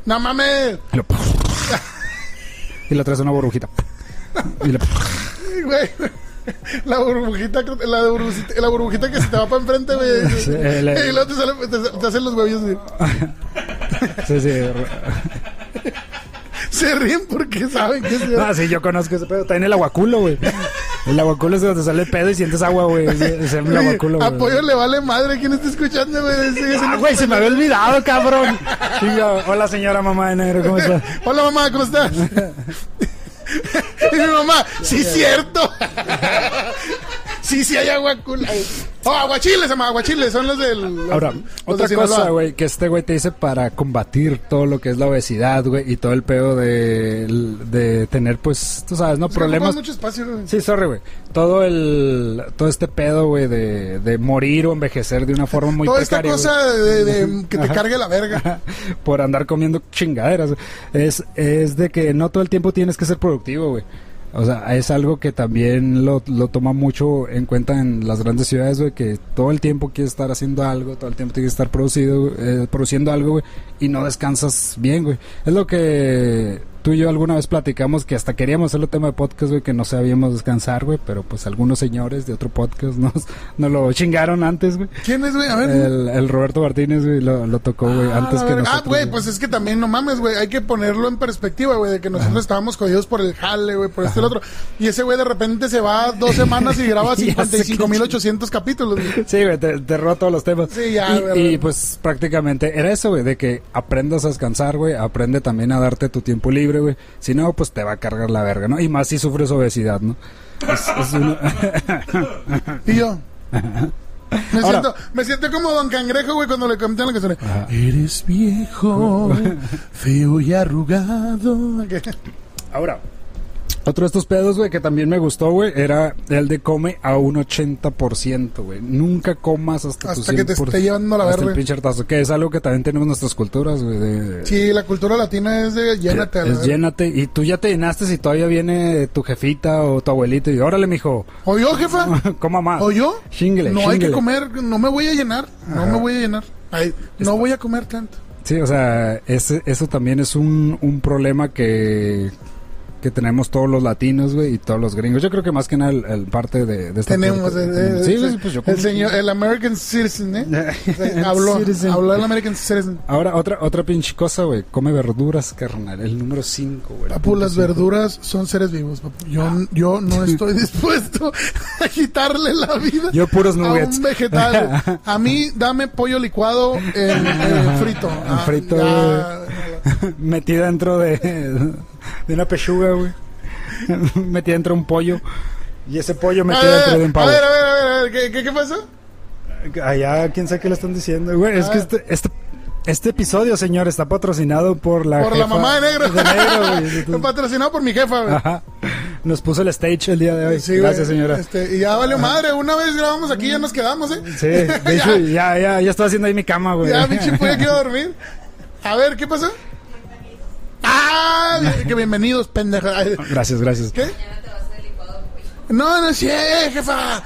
Speaker 1: ¡No mames!
Speaker 2: y lo, y traes una burbujita. Y
Speaker 1: Sí, Güey. La burbujita, la, burbujita, la burbujita que se te va para enfrente, güey.
Speaker 2: Sí,
Speaker 1: Y luego te, sale, te, te hacen los huevillos.
Speaker 2: sí, sí.
Speaker 1: Se ríen porque saben que es
Speaker 2: Ah, sí, yo conozco ese pedo. También el aguaculo, güey. El aguaculo es donde sale el pedo y sientes agua, güey. Es el aguaculo, güey.
Speaker 1: Apoyo le vale madre. ¿Quién está escuchando, güey?
Speaker 2: Ah, güey, se me había olvidado, cabrón. Yo, hola, señora mamá de negro, ¿cómo está?
Speaker 1: Hola, mamá, ¿cómo estás? y mi mamá, sí, cierto. sí, sí, hay aguacula. Oh, aguachiles, se llama aguachiles. Son los del.
Speaker 2: Ahora,
Speaker 1: los
Speaker 2: otra
Speaker 1: de
Speaker 2: cosa, güey, que este güey te dice para combatir todo lo que es la obesidad, güey, y todo el pedo de, de tener, pues, tú sabes, ¿no?
Speaker 1: Que
Speaker 2: Problemas.
Speaker 1: mucho espacio, güey.
Speaker 2: Sí, sorry, güey. Todo el, todo este pedo, güey, de, de morir o envejecer de una forma muy
Speaker 1: Toda esta
Speaker 2: precaria. güey.
Speaker 1: cosa de, de que te cargue la verga.
Speaker 2: por andar comiendo chingaderas. Es, es de que no todo el tiempo tienes que ser productivo, güey. O sea, es algo que también lo, lo toma mucho en cuenta en las grandes ciudades, güey, que todo el tiempo quieres estar haciendo algo, todo el tiempo tienes que estar producido, eh, produciendo algo, güey, y no descansas bien, güey. Es lo que tú y yo alguna vez platicamos, que hasta queríamos hacerlo tema de podcast, güey, que no sabíamos descansar, güey, pero pues algunos señores de otro podcast nos, nos lo chingaron antes, güey.
Speaker 1: ¿Quién es, güey? A ver.
Speaker 2: El, el Roberto Martínez, güey, lo, lo tocó, güey,
Speaker 1: Ah,
Speaker 2: antes que
Speaker 1: verga.
Speaker 2: nosotros.
Speaker 1: Ah, güey, pues es que también no mames, güey. Hay que ponerlo en perspectiva, güey, de que nosotros estábamos jodidos por el jale, güey, por esto y el otro. Y ese güey de repente se va dos semanas y graba
Speaker 2: Ya sé que
Speaker 1: 55.800 capítulos, güey.
Speaker 2: Sí, güey, te, te roba todos los temas.
Speaker 1: Sí, ya,
Speaker 2: y,
Speaker 1: güey,
Speaker 2: y, pues prácticamente era eso, güey, de que aprendas a descansar, güey, aprende también a darte tu tiempo libre, güey. Si no, pues te va a cargar la verga, ¿no? Y más si sufres obesidad, ¿no? Es, es uno-
Speaker 1: Y yo. Me,
Speaker 2: Ahora-
Speaker 1: siento, me siento como Don Cangrejo, güey, cuando le cantan la canción.
Speaker 2: Ajá.
Speaker 1: Eres viejo, feo y arrugado.
Speaker 2: Ahora, otro de estos pedos, güey, que también me gustó, güey, era el de come a un 80%, güey. Nunca comas hasta, tu
Speaker 1: Hasta que te
Speaker 2: 100%,
Speaker 1: esté llevando la
Speaker 2: hasta
Speaker 1: verga.
Speaker 2: pinche hartazo, que es algo que también tenemos en nuestras culturas, güey. De,
Speaker 1: Sí, la cultura latina es de llénate
Speaker 2: es
Speaker 1: verga.
Speaker 2: llénate. Y tú ya te llenaste y todavía viene tu jefita o tu abuelito y órale, mijo,
Speaker 1: ¿O yo, jefa?
Speaker 2: coma más.
Speaker 1: ¿O yo? No hay que comer, no me voy a llenar, no me voy a llenar. Ay, no voy a comer tanto.
Speaker 2: Sí, o sea, ese, eso también es un, un problema que, que tenemos todos los latinos, güey, y todos los gringos. Yo creo que más que nada el, el parte de, de esta
Speaker 1: Tenemos
Speaker 2: parte-
Speaker 1: eh, eh,
Speaker 2: Sí,
Speaker 1: eh,
Speaker 2: güey, pues yo
Speaker 1: el señor, el American Citizen, ¿eh? habló,
Speaker 2: Citizen.
Speaker 1: habló el American Citizen.
Speaker 2: Ahora, otra, otra pinche cosa, güey. Come verduras, carnal. El número 5, güey. el
Speaker 1: Papu, las
Speaker 2: cinco.
Speaker 1: verduras son seres vivos, papu. Yo, yo no estoy dispuesto a quitarle la vida
Speaker 2: Yo puros
Speaker 1: a
Speaker 2: nuggets.
Speaker 1: un vegetal. A mí, dame pollo licuado en, eh, frito.
Speaker 2: En
Speaker 1: Ah,
Speaker 2: frito,
Speaker 1: ya.
Speaker 2: Metida dentro de, de una pechuga, güey. Metida dentro de un pollo. Y ese pollo metido dentro de un
Speaker 1: ver, a
Speaker 2: pavo.
Speaker 1: ver, a ver, a ver, a ver, ¿qué, qué, qué pasó?
Speaker 2: Allá, quién sabe qué le están diciendo, güey. Es
Speaker 1: Ah.
Speaker 2: que este, este, este episodio, señor, está patrocinado por la
Speaker 1: Por la
Speaker 2: jefa
Speaker 1: mamá de negro.
Speaker 2: de negro, güey.
Speaker 1: Patrocinado por mi jefa, güey.
Speaker 2: Ajá. Nos puso el stage el día de hoy.
Speaker 1: Sí, güey.
Speaker 2: Gracias, señora.
Speaker 1: Este, y ya valió madre. Una vez grabamos aquí, ya nos quedamos, ¿eh?
Speaker 2: Sí, de hecho, ya, ya, ya estoy haciendo ahí mi cama, güey.
Speaker 1: Ya, pinche pollo quiero dormir. A ver, ¿qué pasó? ¡Ah! Que bienvenidos, pendeja. Ay,
Speaker 2: Gracias, gracias.
Speaker 1: ¿Qué? No, no es cierto, jefa.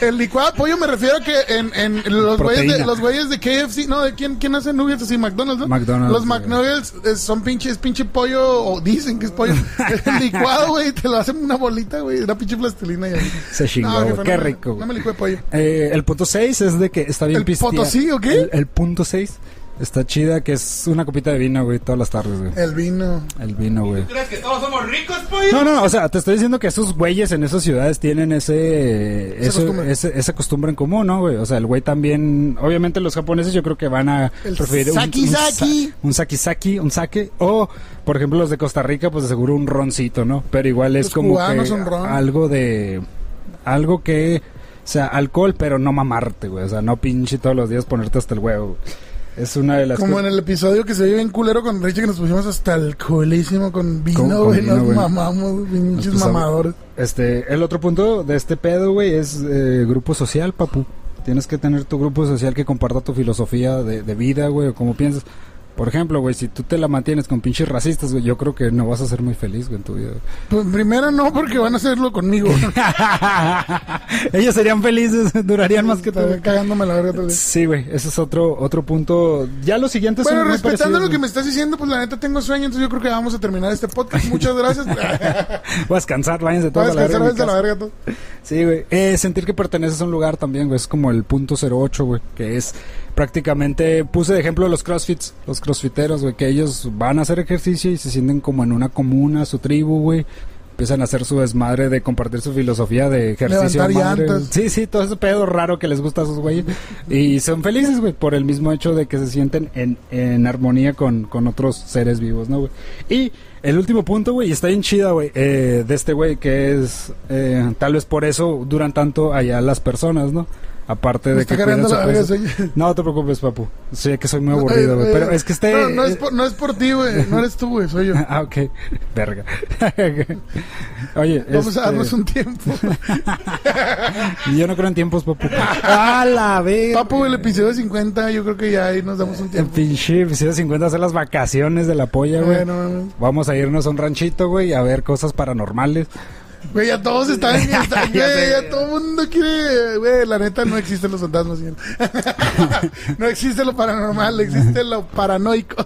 Speaker 1: El licuado de pollo me refiero a que en, en los güeyes de, los güeyes de KFC, no, ¿de quién, quién hace nuggets así? McDonald's, ¿no?
Speaker 2: McDonald's,
Speaker 1: Los. McNuggets eh, son pinches, pinche pollo, o dicen que es pollo. El licuado, güey, te lo hacen una bolita, güey, una pinche plastilina. Y
Speaker 2: Se chingó,
Speaker 1: No, jefa,
Speaker 2: Qué
Speaker 1: no me-
Speaker 2: rico.
Speaker 1: No me licué pollo.
Speaker 2: Eh, el punto 6 es de que está bien
Speaker 1: ¿El
Speaker 2: pistea-
Speaker 1: Potosí o qué?
Speaker 2: El, el punto 6 está chida, que es una copita de vino, güey, todas las tardes, güey.
Speaker 1: El vino.
Speaker 2: El vino, güey.
Speaker 3: ¿Crees que todos somos ricos, pollo?
Speaker 2: No, no, o sea, te estoy diciendo que esos güeyes en esas ciudades tienen ese,
Speaker 1: Esa
Speaker 2: eso-
Speaker 1: costumbre.
Speaker 2: ese- esa costumbre en común, ¿no, güey? O sea, el güey también, obviamente los japoneses yo creo que van a
Speaker 1: El
Speaker 2: preferir un,
Speaker 1: saki
Speaker 2: un
Speaker 1: saki.
Speaker 2: un un sake, o por ejemplo los de Costa Rica, pues de seguro un roncito, ¿no? Pero igual es
Speaker 1: Los
Speaker 2: como que
Speaker 1: un ron.
Speaker 2: algo de, algo que, o sea, alcohol, pero no mamarte, güey, o sea, no pinche todos los días ponerte hasta el huevo. güey. Es una de las
Speaker 1: Como en el episodio que se vio bien culero con Richie, que nos pusimos hasta el culísimo con vino, güey.
Speaker 2: vino,
Speaker 1: Nos mamamos, pinches mamadores.
Speaker 2: Este, el otro punto de este pedo, güey, es eh, grupo social, papu. Tienes que tener tu grupo social que comparta tu filosofía de, de vida, güey, o como piensas. Por ejemplo, güey, si tú te la mantienes con pinches racistas, güey, yo creo que no vas a ser muy feliz, güey, en tu vida.
Speaker 1: Pues primero no, porque van a hacerlo conmigo.
Speaker 2: Ellos serían felices, durarían más que tú.
Speaker 1: Cagándome la verga.
Speaker 2: Sí, güey, ese es otro otro punto. Ya los siguientes
Speaker 1: Bueno,
Speaker 2: son muy
Speaker 1: respetando lo que me estás diciendo, pues la neta tengo sueño, entonces yo creo que vamos a terminar este podcast. Muchas gracias.
Speaker 2: Voy a descansar, váyanse
Speaker 1: a
Speaker 2: todos a la
Speaker 1: descansar
Speaker 2: verga de mi
Speaker 1: desde la verga todo.
Speaker 2: Sí, güey. Eh, sentir que perteneces a un lugar también, güey. Es como el punto 08, güey. Que es prácticamente, puse de ejemplo los crossfits, los crossfiteros, güey. Que ellos van a hacer ejercicio y se sienten como en una comuna, su tribu, güey. Empiezan a hacer su desmadre de compartir su filosofía de ejercicio. Madre. Sí, sí, todo ese pedo raro que les gusta a esos güeyes. Y son felices, güey, por el mismo hecho de que se sienten en, en armonía con, con otros seres vivos, ¿no, güey? Y el último punto, güey, está bien chida, güey, eh, de este güey, que es, eh, tal vez por eso duran tanto allá las personas, ¿no? Aparte de que cuidan su peso. No te preocupes, papu. Sé que soy muy aburrido, güey,
Speaker 1: Eh,
Speaker 2: pero
Speaker 1: eh,
Speaker 2: es que este...
Speaker 1: No, no es por, no es por ti, güey. No eres tú, güey. Soy yo.
Speaker 2: Ah, ok. Verga. Oye,
Speaker 1: Vamos
Speaker 2: este,
Speaker 1: a darnos un tiempo.
Speaker 2: yo no creo en tiempos, papu. ¡A la verga!
Speaker 1: Papu, el episodio 50, yo creo que ya ahí nos damos un
Speaker 2: El
Speaker 1: tiempo.
Speaker 2: pinche episodio 50 hacer las vacaciones de la polla, güey.
Speaker 1: Bueno.
Speaker 2: Vamos a irnos a un ranchito, güey, a ver cosas paranormales.
Speaker 1: Güey, ya todos están,
Speaker 2: Ya
Speaker 1: güey, ya todo el mundo quiere, güey, la neta no existen los fantasmas, señor. no existe lo paranormal, existe lo paranoico.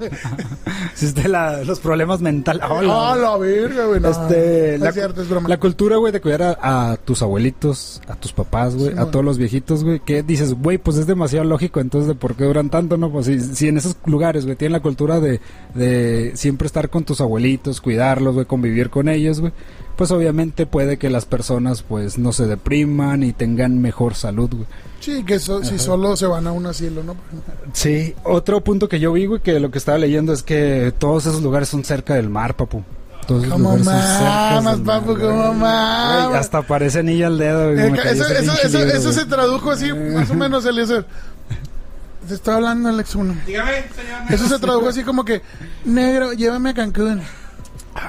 Speaker 2: Existe la, los problemas mentales. Oh, la-
Speaker 1: Ah, la verga, güey, no.
Speaker 2: Este, la,
Speaker 1: es cierto, es broma.
Speaker 2: la cultura, güey, de cuidar a, a tus abuelitos, a tus papás, güey,
Speaker 1: Sí,
Speaker 2: a
Speaker 1: man.
Speaker 2: todos los viejitos, güey, que dices, güey, pues es demasiado lógico, entonces, ¿de por qué duran tanto, no? Pues si, si en esos lugares, güey, tienen la cultura de, de siempre estar con tus abuelitos, cuidarlos, güey, convivir con ellos, güey, pues obviamente puede que las personas, pues, no se depriman y tengan mejor salud, güey.
Speaker 1: Sí, que so- si solo se van a un asilo, ¿no?
Speaker 2: Sí, otro punto que yo vi, güey, que lo que estaba leyendo es que todos esos lugares son cerca del mar, papu. Todos esos
Speaker 1: Como mamas, papu, como mamas.
Speaker 2: Güey, Hasta parece anillo al dedo, güey.
Speaker 1: Eh, eso, eso, eso,
Speaker 2: libro,
Speaker 1: eso se tradujo así, más o menos, Eliezer. Te estoy hablando, Alex 1.
Speaker 3: Dígame, señor.
Speaker 1: Eso se tradujo así como que, negro, llévame a Cancún.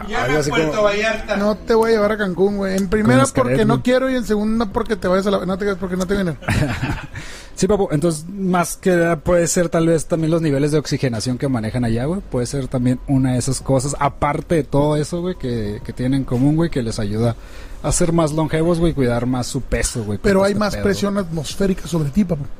Speaker 3: Ya
Speaker 2: Algo
Speaker 3: me
Speaker 2: así
Speaker 3: Puerto
Speaker 2: como-
Speaker 3: Vallarta.
Speaker 1: No te voy a llevar a Cancún, güey. En primera porque no quiero y en segunda porque te vayas a la... No te porque no te vienen.
Speaker 2: Sí, papu, entonces más que nada puede ser tal vez también los niveles de oxigenación que manejan allá, güey. Puede ser también una de esas cosas, aparte de todo eso, güey, que, que tienen en común, güey, que les ayuda a ser más longevos, güey, cuidar más su peso, güey.
Speaker 1: Pero hay
Speaker 2: este
Speaker 1: más
Speaker 2: pedo,
Speaker 1: presión atmosférica sobre ti, papá.
Speaker 2: güey.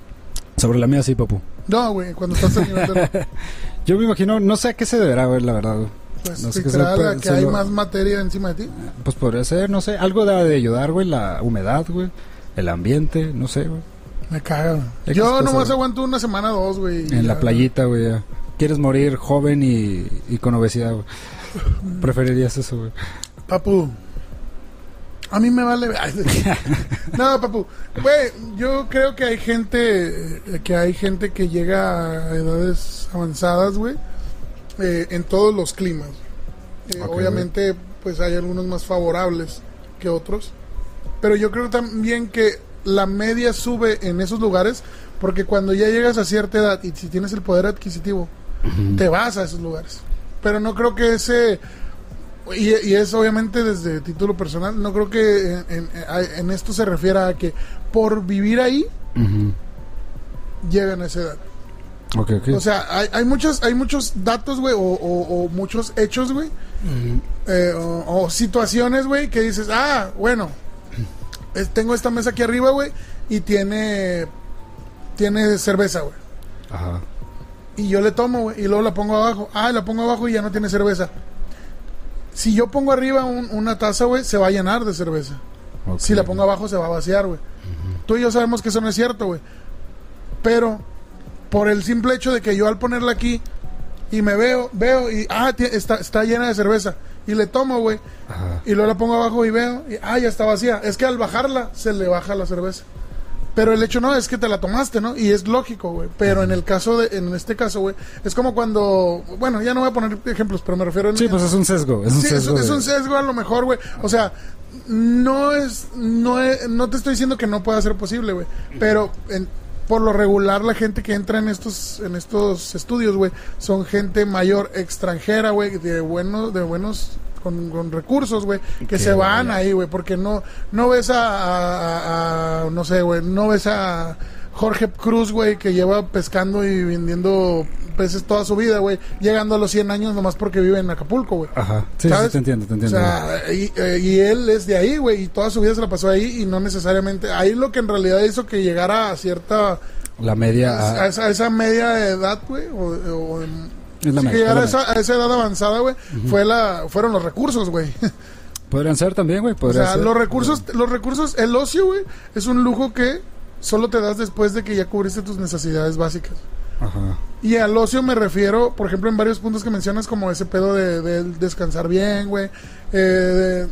Speaker 2: Sobre la mía sí, papu.
Speaker 1: No, güey, cuando estás en de...
Speaker 2: Yo me imagino, no sé a qué se deberá, güey, la verdad. güey.
Speaker 1: Pues,
Speaker 2: No sé
Speaker 1: sí,
Speaker 2: qué
Speaker 1: será
Speaker 2: se-
Speaker 1: la que hay más materia encima de ti.
Speaker 2: Pues podría ser, no sé, algo de, de ayudar, güey, la humedad, güey, el ambiente, no sé, güey.
Speaker 1: Me.
Speaker 2: X
Speaker 1: Yo nomás
Speaker 2: güey.
Speaker 1: aguanto una semana o dos, güey.
Speaker 2: En la
Speaker 1: ya.
Speaker 2: playita, güey. ya. Quieres morir joven y, y con obesidad, güey. Preferirías eso, güey.
Speaker 1: Papu. A mí me vale. No, papu. Güey, yo creo que hay gente eh, que hay gente que llega a edades avanzadas, güey, eh, en todos los climas. Eh, obviamente, pues hay algunos más favorables que otros, pero yo creo también que la media sube en esos lugares porque cuando ya llegas a cierta edad y si tienes el poder adquisitivo, te vas a esos lugares. Pero no creo que ese y, y es obviamente desde título personal, no creo que en, en- en esto se refiera a que por vivir ahí
Speaker 2: Ujú.
Speaker 1: llegan a esa edad.
Speaker 2: Ok, ok.
Speaker 1: O sea, hay, hay muchos hay muchos datos, güey, o, o- o muchos hechos, güey, eh, o, o situaciones, güey, que dices, ah, bueno, es- tengo esta mesa aquí arriba, güey, y tiene tiene cerveza, güey.
Speaker 2: Ajá.
Speaker 1: Y yo le tomo, güey, y luego la pongo abajo. Ah, la pongo abajo y ya no tiene cerveza. Si yo pongo arriba un- una taza, güey, se va a llenar de cerveza. Si la pongo abajo se va a vaciar, güey. Tú y yo sabemos que eso no es cierto, güey. Pero por el simple hecho de que yo al ponerla aquí y me veo, veo y ah, está, está llena de cerveza y le tomo, güey, y luego la pongo abajo y veo y ah, ya está vacía. Es que al bajarla se le baja la cerveza. Pero el hecho no es que te la tomaste, ¿no? Y es lógico, güey. Pero en el caso de, en este caso, güey, es como cuando, bueno, ya no voy a poner ejemplos, pero me refiero en,
Speaker 2: Sí, pues es un sesgo. Es un
Speaker 1: Sí, es,
Speaker 2: sesgo.
Speaker 1: es
Speaker 2: de-
Speaker 1: un sesgo a lo mejor, güey. O sea, no es, no es- no te estoy diciendo que no pueda ser posible, güey. Pero en- por lo regular la gente que entra en estos, en estos estudios, güey, son gente mayor extranjera, güey, de buenos, de buenos con, con recursos, güey, que se van ahí, güey, porque no, no ves a, a- a- no sé, güey, no ves a Jorge Cruz, güey, que lleva pescando y vendiendo peces toda su vida, güey, llegando a los 100 años nomás porque vive en Acapulco, güey.
Speaker 2: Ajá. Sí, sí, te entiendo, te
Speaker 1: O
Speaker 2: entiendo.
Speaker 1: sea, y, eh, y él es de ahí, güey, y toda su vida se la pasó ahí y no necesariamente. Ahí lo que en realidad hizo que llegara a cierta.
Speaker 2: la media.
Speaker 1: a, esa, a esa media edad, güey, o, o-
Speaker 2: es la
Speaker 1: sí,
Speaker 2: media.
Speaker 1: que a
Speaker 2: es la
Speaker 1: esa, a esa edad avanzada, güey, fue la, fueron los recursos, güey.
Speaker 2: Podrían ser también, güey.
Speaker 1: o sea,
Speaker 2: ser.
Speaker 1: los recursos, los recursos, el ocio, güey, es un lujo que solo te das después de que ya cubriste tus necesidades básicas.
Speaker 2: Ajá.
Speaker 1: Y al ocio me refiero, por ejemplo, en varios puntos que mencionas, como ese pedo de, de descansar bien, güey. eh,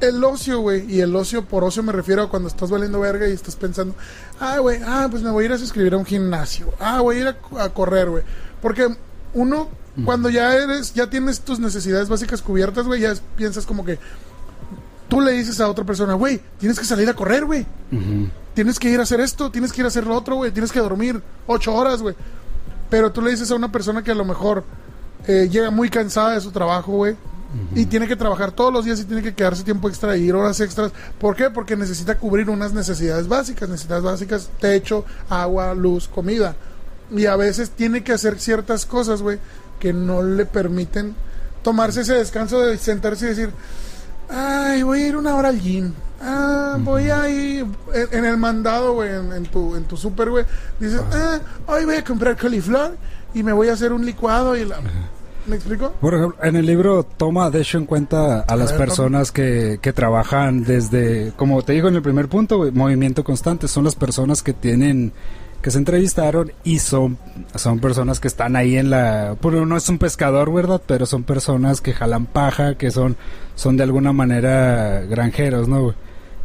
Speaker 1: El ocio, güey. Y el ocio, por ocio me refiero a cuando estás valiendo verga y estás pensando, ah, güey, ah, pues me voy a ir a suscribir a un gimnasio. Ah, voy a ir a, a correr, güey. Porque uno, cuando ya eres, ya tienes tus necesidades básicas cubiertas, güey, ya piensas como que tú le dices a otra persona, güey, tienes que salir a correr, güey tienes que ir a hacer esto, tienes que ir a hacer lo otro, güey, tienes que dormir ocho horas, güey. Pero tú le dices a una persona que a lo mejor eh, llega muy cansada de su trabajo, güey, y tiene que trabajar todos los días y tiene que quedarse tiempo extra y ir horas extras. ¿Por qué? Porque necesita cubrir unas necesidades básicas, necesidades básicas, techo, agua, luz, comida. Y a veces tiene que hacer ciertas cosas, güey, que no le permiten tomarse ese descanso de sentarse y decir, Ay, voy a ir una hora al gym. Ah, voy a ir en, en el mandado, güey, en, en tu, en tu súper, güey. Dices, ah, hoy voy a comprar coliflor y me voy a hacer un licuado y la... ¿Me explico?
Speaker 2: Por ejemplo, en el libro toma de hecho en cuenta a las
Speaker 1: ver,
Speaker 2: personas que, que trabajan desde, como te digo en el primer punto, movimiento constante. Son las personas que tienen, que se entrevistaron y son, son personas que están ahí en la... Bueno, no es un pescador, ¿verdad? Pero son personas que jalan paja, que son, son de alguna manera granjeros, ¿no?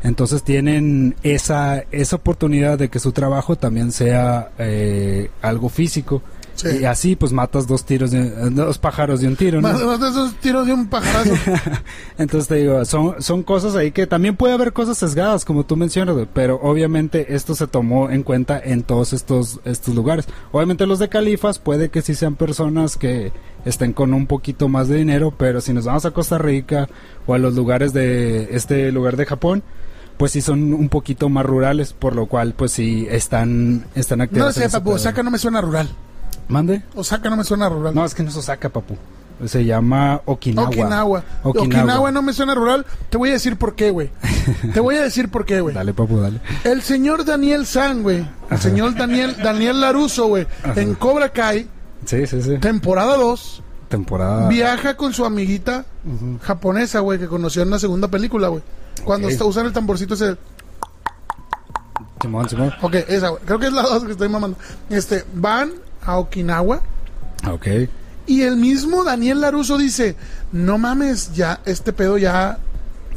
Speaker 2: Entonces tienen esa, esa oportunidad de que su trabajo también sea eh, algo físico.
Speaker 1: Sí.
Speaker 2: Y así pues matas dos tiros de, dos pájaros de un tiro, ¿no?
Speaker 1: De esos tiros de un pajarazo.
Speaker 2: Entonces te digo, son, son cosas ahí que también puede haber cosas sesgadas, como tú mencionas, güey, pero obviamente esto se tomó en cuenta en todos estos, estos lugares. Obviamente los de Califas puede que sí sean personas que estén con un poquito más de dinero, pero si nos vamos a Costa Rica o a los lugares de este lugar de Japón, pues sí son un poquito más rurales, por lo cual pues sí están, están
Speaker 1: no
Speaker 2: activos. en
Speaker 1: sé, papu. Osaka no me suena rural.
Speaker 2: ¿Mande?
Speaker 1: Osaka no me suena rural.
Speaker 2: No, es que no es Osaka, papu. Se llama Okinawa.
Speaker 1: Okinawa. Okinawa. no me suena rural. Te voy a decir por qué, güey. Te voy a decir por qué, güey.
Speaker 2: Dale, papu, dale.
Speaker 1: El señor Daniel San, güey. El señor Daniel, Daniel Laruso, güey. En Cobra Kai,
Speaker 2: Sí, sí, sí.
Speaker 1: temporada 2,
Speaker 2: Temporada.
Speaker 1: viaja con su amiguita japonesa, güey, que conoció en la segunda película, güey. Cuando
Speaker 2: Ok.
Speaker 1: está, usan el tamborcito ese...
Speaker 2: Simón, Simón.
Speaker 1: Ok, esa, güey. Creo que es la 2 que estoy mamando. Este, van a Okinawa
Speaker 2: Ok.
Speaker 1: y el mismo Daniel Laruso dice, no mames, ya, este pedo ya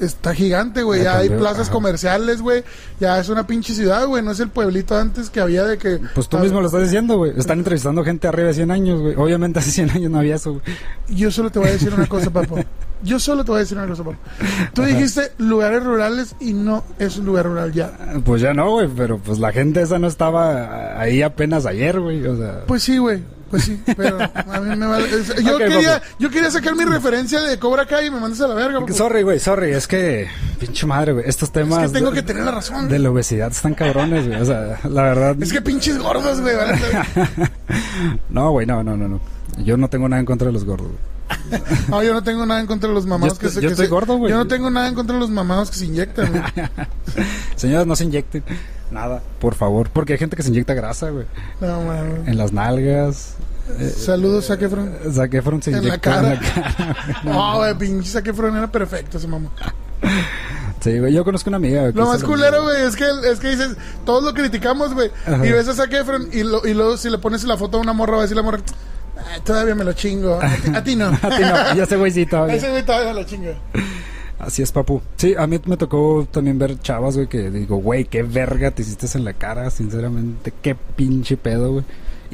Speaker 1: está gigante, güey.
Speaker 2: Ya
Speaker 1: hay plazas
Speaker 2: ajá.
Speaker 1: comerciales, güey. Ya es una pinche ciudad, güey. No es el pueblito antes que había de que...
Speaker 2: Pues tú
Speaker 1: Ah,
Speaker 2: mismo lo estás diciendo, güey. Están entrevistando gente arriba de 100 años, güey. Obviamente hace 100 años no había eso, güey.
Speaker 1: Yo solo te voy a decir una cosa, papo. Yo solo te voy a decir una cosa, papo. Tú dijiste lugares rurales y no es un lugar rural ya.
Speaker 2: Pues ya no, güey. Pero pues la gente esa no estaba ahí apenas ayer, güey. O sea.
Speaker 1: Pues sí, güey. Pues sí, pero a mí me vale. Yo, quería, yo quería sacar mi referencia de Cobra Kai y me mandas a la verga, papo.
Speaker 2: Sorry, güey, sorry. Es que, pinche madre, güey. Estos temas.
Speaker 1: Es que tengo
Speaker 2: de-
Speaker 1: que tener la razón.
Speaker 2: De la obesidad están cabrones, güey. O sea, la verdad.
Speaker 1: Es que pinches gordos, güey. ¿vale?
Speaker 2: No, güey, no, no, no, no. Yo no tengo nada en contra de los gordos, güey.
Speaker 1: No, yo no tengo nada en contra de los mamados
Speaker 2: Yo
Speaker 1: que
Speaker 2: estoy-
Speaker 1: se.
Speaker 2: yo
Speaker 1: que
Speaker 2: estoy
Speaker 1: se-
Speaker 2: gordo, güey.
Speaker 1: Yo no tengo nada en contra de los mamados que se inyectan, güey.
Speaker 2: Señores, no se inyecten nada, por favor. Porque hay gente que se inyecta grasa, güey.
Speaker 1: No, mames.
Speaker 2: En las nalgas.
Speaker 1: Saludos, Zac Efron.
Speaker 2: Zac Efron se
Speaker 1: En la cara.
Speaker 2: en la cara.
Speaker 1: No, güey, pinche Zac Efron era perfecto ese mamá.
Speaker 2: Sí, güey. Yo conozco una amiga.
Speaker 1: Lo más culero, güey, es que, es que dices, todos lo criticamos, güey. Y ves a Zac Efron y, lo, y luego si le pones la foto a una morra, va a decir la morra, "Ay, todavía me lo chingo. A ti, a ti no.
Speaker 2: A ti no, ya ese güeycito.
Speaker 1: A
Speaker 2: güey.
Speaker 1: ese güey todavía me lo chingo.
Speaker 2: Así es, papu. Sí, a mí me tocó también ver chavas, güey, que digo, güey, qué verga te hiciste en la cara, sinceramente, qué pinche pedo, güey.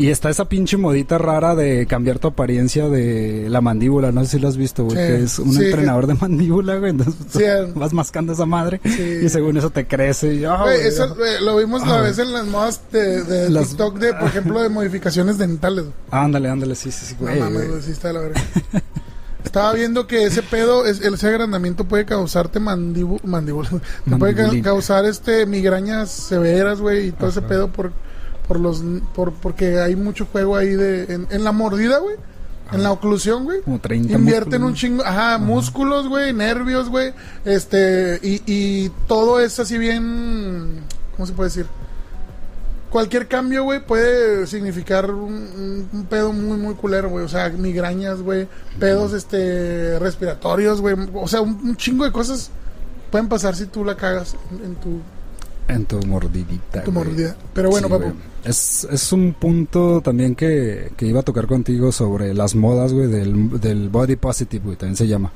Speaker 2: Y está esa pinche modita rara de cambiar tu apariencia de la mandíbula, no sé si lo has visto, güey,
Speaker 1: Sí,
Speaker 2: que es un
Speaker 1: sí,
Speaker 2: entrenador de mandíbula, güey, entonces
Speaker 1: Sí,
Speaker 2: vas mascando esa madre
Speaker 1: Sí.
Speaker 2: y según eso te crece. Y, ah,
Speaker 1: Güey,
Speaker 2: güey,
Speaker 1: eso eh, lo vimos la
Speaker 2: Ah.
Speaker 1: vez en las modas de, de
Speaker 2: Las-
Speaker 1: TikTok de, por ejemplo, de modificaciones dentales.
Speaker 2: Ándale, ándale, sí, sí, sí,
Speaker 1: No
Speaker 2: güey.
Speaker 1: mames,
Speaker 2: güey.
Speaker 1: güey, sí está la verga. Estaba viendo que ese pedo, es- ese agrandamiento puede causarte mandíbula, mandíbula. Te puede causar este migrañas severas, güey, y todo ese pedo por por los por porque hay mucho juego ahí de en, en la mordida, güey. En la oclusión, güey.
Speaker 2: Como 30
Speaker 1: Invierten un chingo, ajá, músculos, güey, nervios, güey. Este, y, y todo es así bien, ¿cómo se puede decir? Cualquier cambio, güey, puede significar un, un- un pedo muy, muy culero, güey. O sea, migrañas, güey, pedos, este, respiratorios, güey. O sea, un, un chingo de cosas pueden pasar si tú la cagas en, en tu,
Speaker 2: En tu mordidita.
Speaker 1: tu mordida. Pero bueno,
Speaker 2: Sí,
Speaker 1: papu.
Speaker 2: Es, es un punto también que, que iba a tocar contigo sobre las modas, güey, del, del body positive, güey, también se llama.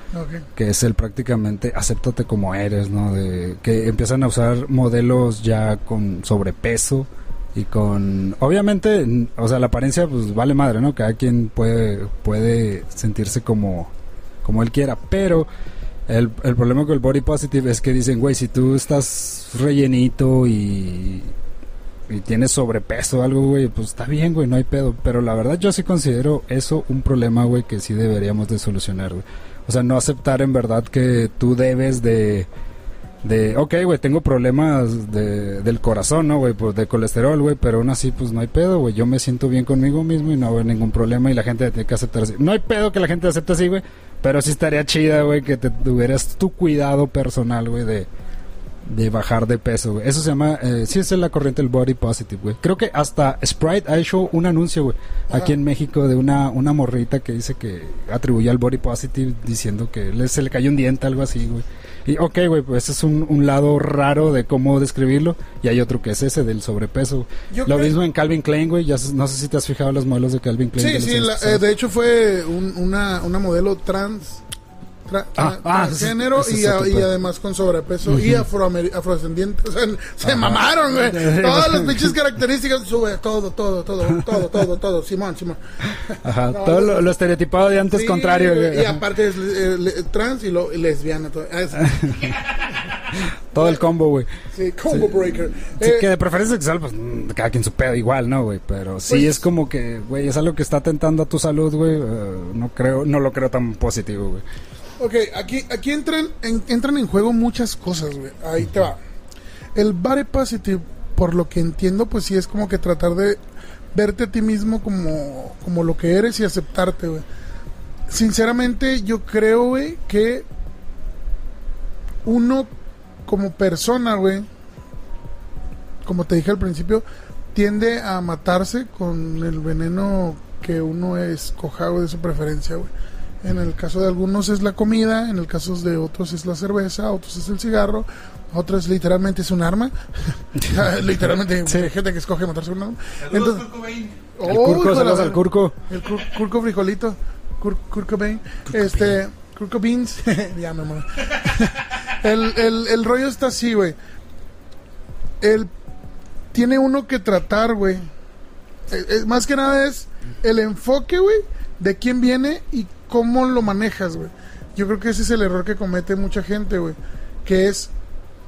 Speaker 2: Que es el prácticamente acéptate como eres, ¿no? De que empiezan a usar modelos ya con sobrepeso y con... Obviamente, o sea, la apariencia pues vale madre, ¿no? Cada quien puede, puede sentirse como, como él quiera, pero... El, el problema con el body positive es que dicen, güey, si tú estás rellenito y, y tienes sobrepeso o algo, güey, pues está bien, güey, no hay pedo. Pero la verdad yo sí considero eso un problema, güey, que sí deberíamos de solucionar, güey. O sea, no aceptar en verdad que tú debes de... De, ok, güey, tengo problemas de, del corazón, ¿no, güey? Pues de colesterol, güey, pero aún así, pues no hay pedo, güey. Yo me siento bien conmigo mismo y no veo ningún problema y la gente tiene que aceptar así. No hay pedo que la gente acepte así, güey, pero sí estaría chida, güey, que te tuvieras tu cuidado personal, güey, de, de bajar de peso, güey. Eso se llama, eh, sí es la corriente del body positive, güey. Creo que hasta Sprite ha hecho un anuncio, güey, aquí en México de una, una morrita que dice que atribuye al body positive diciendo que le, se le cayó un diente, algo así, güey. Y ok, güey, pues ese es un, un lado raro de cómo describirlo. Y hay otro que es ese del sobrepeso.
Speaker 1: Yo
Speaker 2: Lo
Speaker 1: creo-
Speaker 2: mismo en Calvin Klein, güey. Ya no sé si te has fijado los modelos de Calvin Klein.
Speaker 1: Sí,
Speaker 2: de
Speaker 1: sí, la- eh, de hecho fue un- una, una modelo trans, tra-
Speaker 2: Ah,
Speaker 1: tra-
Speaker 2: ah,
Speaker 1: transgénero y, a- además con sobrepeso y afroamer- afrodescendiente. O sea, se mamaron, güey. Todas las pinches características, sube todo, todo, todo, todo, todo, todo. Simón, Simón.
Speaker 2: Ajá,
Speaker 1: No,
Speaker 2: todo lo, lo estereotipado de antes
Speaker 1: Sí,
Speaker 2: contrario,
Speaker 1: güey. Y aparte es eh, le- trans y, lo, y lesbiana. Todo, Ah,
Speaker 2: Todo el combo, güey.
Speaker 1: sí, combo breaker.
Speaker 2: Sí,
Speaker 1: Eh,
Speaker 2: que de preferencia sexual, pues mm, cada quien su pedo igual, ¿no, güey? Pero sí
Speaker 1: Pues-
Speaker 2: es como que, güey, es algo que está atentando a tu salud, güey. eh, no creo, no lo creo tan positivo, güey.
Speaker 1: Ok, aquí, aquí entran, en, entran en juego muchas cosas, güey. Ahí te va. El body positive, por lo que entiendo, pues sí es como que tratar de verte a ti mismo como, como lo que eres y aceptarte, güey. sinceramente, yo creo, güey, que uno como persona, güey, como te dije al principio, tiende a matarse con el veneno que uno escoja güey, de su preferencia, güey. En el caso de algunos es la comida, en el caso de otros es la cerveza, otros es el cigarro, otros literalmente es un arma. literalmente hay gente que escoge matarse un arma.
Speaker 3: Saludos,
Speaker 1: Entonces. ¡Oh,
Speaker 2: El curco, saludos al curco.
Speaker 1: El Cur- Curco Frijolito. Cur Curco Bain. Este. Curco Beans. ya me mola. el, el, el rollo está así, güey. El. Tiene uno que tratar, güey. Eh, eh, más que nada es el enfoque, güey, de quién viene y cómo lo manejas, güey. Yo creo que ese es el error que comete mucha gente, güey. Que es.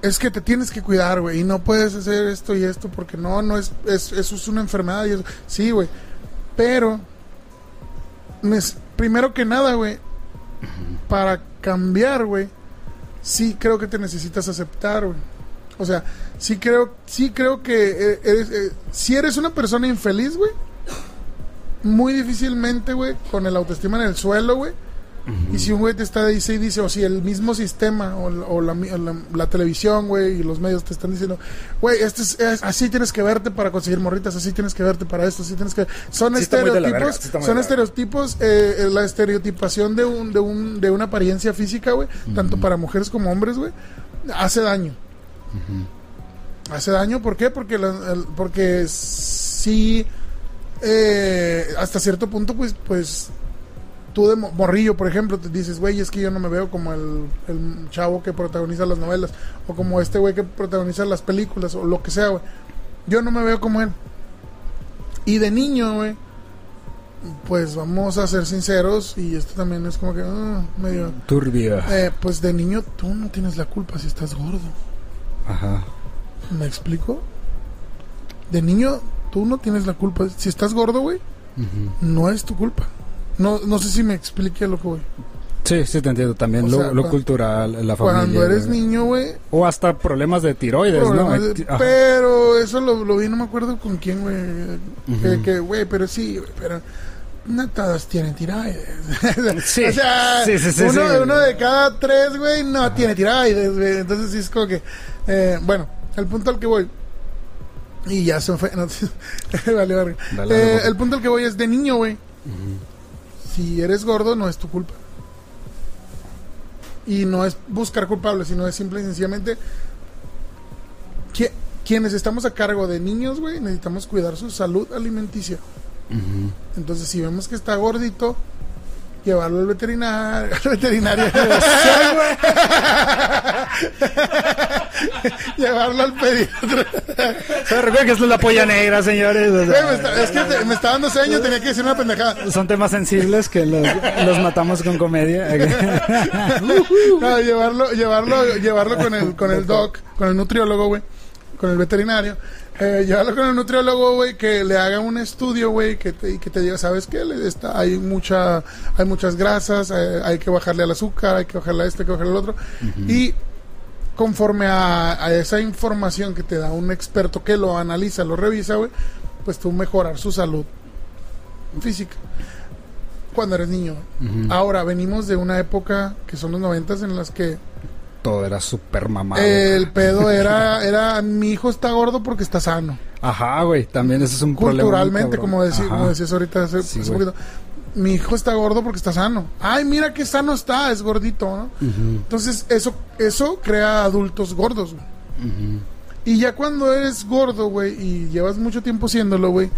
Speaker 1: Es que te tienes que cuidar, güey. Y no puedes hacer esto y esto porque no, no es. es eso es una enfermedad y eso. Sí, güey. Pero. primero que nada, güey. Para cambiar, güey. Sí creo que te necesitas aceptar, güey. O sea, sí creo, sí creo que eh, eres, eh, si eres una persona infeliz, güey. Muy difícilmente, güey, con el autoestima en el suelo, güey. Y si un güey te está dice y dice, o si el mismo sistema o, la- o la, mi- o la- la televisión, güey, y los medios te están diciendo, güey, este es, es- así tienes que verte para conseguir morritas, así tienes que verte para esto, así tienes que... Son
Speaker 2: Sí
Speaker 1: estereotipos,
Speaker 2: verga, sí
Speaker 1: son estereotipos, eh, eh, la estereotipación de, un, de, un, de una apariencia física, güey, tanto para mujeres como hombres, güey, hace daño. Hace daño, ¿por qué? Porque, la- el- porque sí, eh, hasta cierto punto, pues, pues tú de mo- morrillo, por ejemplo, te dices, güey, es que yo no me veo como el, el chavo que protagoniza las novelas, o como este güey que protagoniza las películas, o lo que sea, güey. Yo no me veo como él. Y de niño, güey, pues vamos a ser sinceros, y esto también es como que ah, medio...
Speaker 2: Turbia.
Speaker 1: Eh, pues de niño tú no tienes la culpa si estás gordo.
Speaker 2: Ajá.
Speaker 1: ¿Me explico? De niño tú no tienes la culpa. Si estás gordo, güey, no es tu culpa. No, no sé si me explique lo que voy.
Speaker 2: Sí, sí te entiendo. También
Speaker 1: O
Speaker 2: lo,
Speaker 1: sea,
Speaker 2: lo
Speaker 1: cuando-
Speaker 2: cultural, la familia.
Speaker 1: Cuando eres niño, güey,
Speaker 2: O hasta problemas de tiroides,
Speaker 1: problemas
Speaker 2: ¿no?
Speaker 1: de- pero eso lo, lo vi, no me acuerdo con quién, güey. Que-
Speaker 2: Ujú.
Speaker 1: Que, güey, pero sí, güey, pero no todas tienen tiroides.
Speaker 2: Sí.
Speaker 1: o sea,
Speaker 2: Sí, sí, sí,
Speaker 1: uno, uno de cada tres, güey, no tiene tiroides, güey. Entonces sí es como que, eh, bueno, el punto al que voy. Y ya se me fue. no, vale.
Speaker 2: Dale,
Speaker 1: Eh, el punto al que voy es de niño, güey. Si eres gordo, no es tu culpa. Y no es buscar culpables, sino es simple y sencillamente que quienes estamos a cargo de niños, güey, necesitamos cuidar su salud alimenticia. Entonces, si vemos que está gordito, llevarlo al veterinario. Al veterinario. llevarlo al pediatra.
Speaker 2: Pero recuerden que esto es la polla negra, señores. o sea,
Speaker 1: Güey, me está- es que te- me está dando sueño, tenía que decir una pendejada.
Speaker 2: son temas sensibles que los, los matamos con comedia.
Speaker 1: No, llevarlo, llevarlo, llevarlo con el, con el doc, con el nutriólogo, güey, con el veterinario. Eh, llevarlo con el nutriólogo, güey, que le haga un estudio, güey, que te, y que te diga, ¿sabes qué? Le- Está, hay mucha, hay muchas grasas, eh, hay que bajarle al azúcar, hay que bajarle a esto, hay que bajarle al otro. Y conforme a, a esa información que te da un experto que lo analiza, lo revisa, güey, pues tú mejorar su salud física cuando eres niño. Ahora, venimos de una época que son los noventas en las que
Speaker 2: Todo era súper mamado.
Speaker 1: el pedo era, era mi hijo está gordo porque está sano.
Speaker 2: Ajá, güey. También ese es un problema.
Speaker 1: Culturalmente,
Speaker 2: cabrón.
Speaker 1: como, decías ahorita hace,
Speaker 2: Sí,
Speaker 1: hace poquito. Mi hijo está gordo porque está sano. Ay, mira qué sano está, es gordito, ¿no? Entonces, eso, eso crea adultos gordos, güey. Y ya cuando eres gordo, güey, y llevas mucho tiempo siéndolo, güey,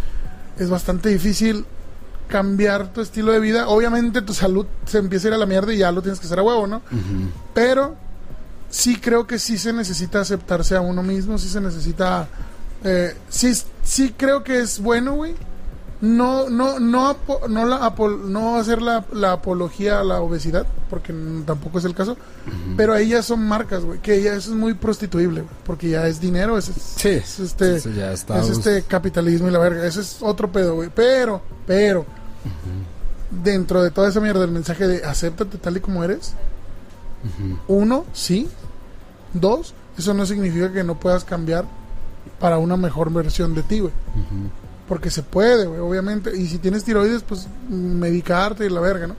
Speaker 1: es bastante difícil cambiar tu estilo de vida. Obviamente tu salud se empieza a ir a la mierda y ya lo tienes que hacer a huevo, ¿no? Pero sí creo que sí se necesita aceptarse a uno mismo, sí se necesita... eh, sí, sí creo que es bueno, güey. No, no, no, no, la, no hacer la, la apología a la obesidad, porque tampoco es el caso. Pero ahí ya son marcas, güey, que ya eso es muy prostituible, güey, porque ya es dinero, es,
Speaker 2: Sí.
Speaker 1: es este,
Speaker 2: Eso ya está.
Speaker 1: es este capitalismo y la verga. Ese es otro pedo, güey. Pero, pero, dentro de toda esa mierda, el mensaje de acéptate tal y como eres. Uno, sí. Dos, eso no significa que no puedas cambiar para una mejor versión de ti, güey. Porque se puede, güey, obviamente. Y si tienes tiroides, pues medicarte y la verga, ¿no?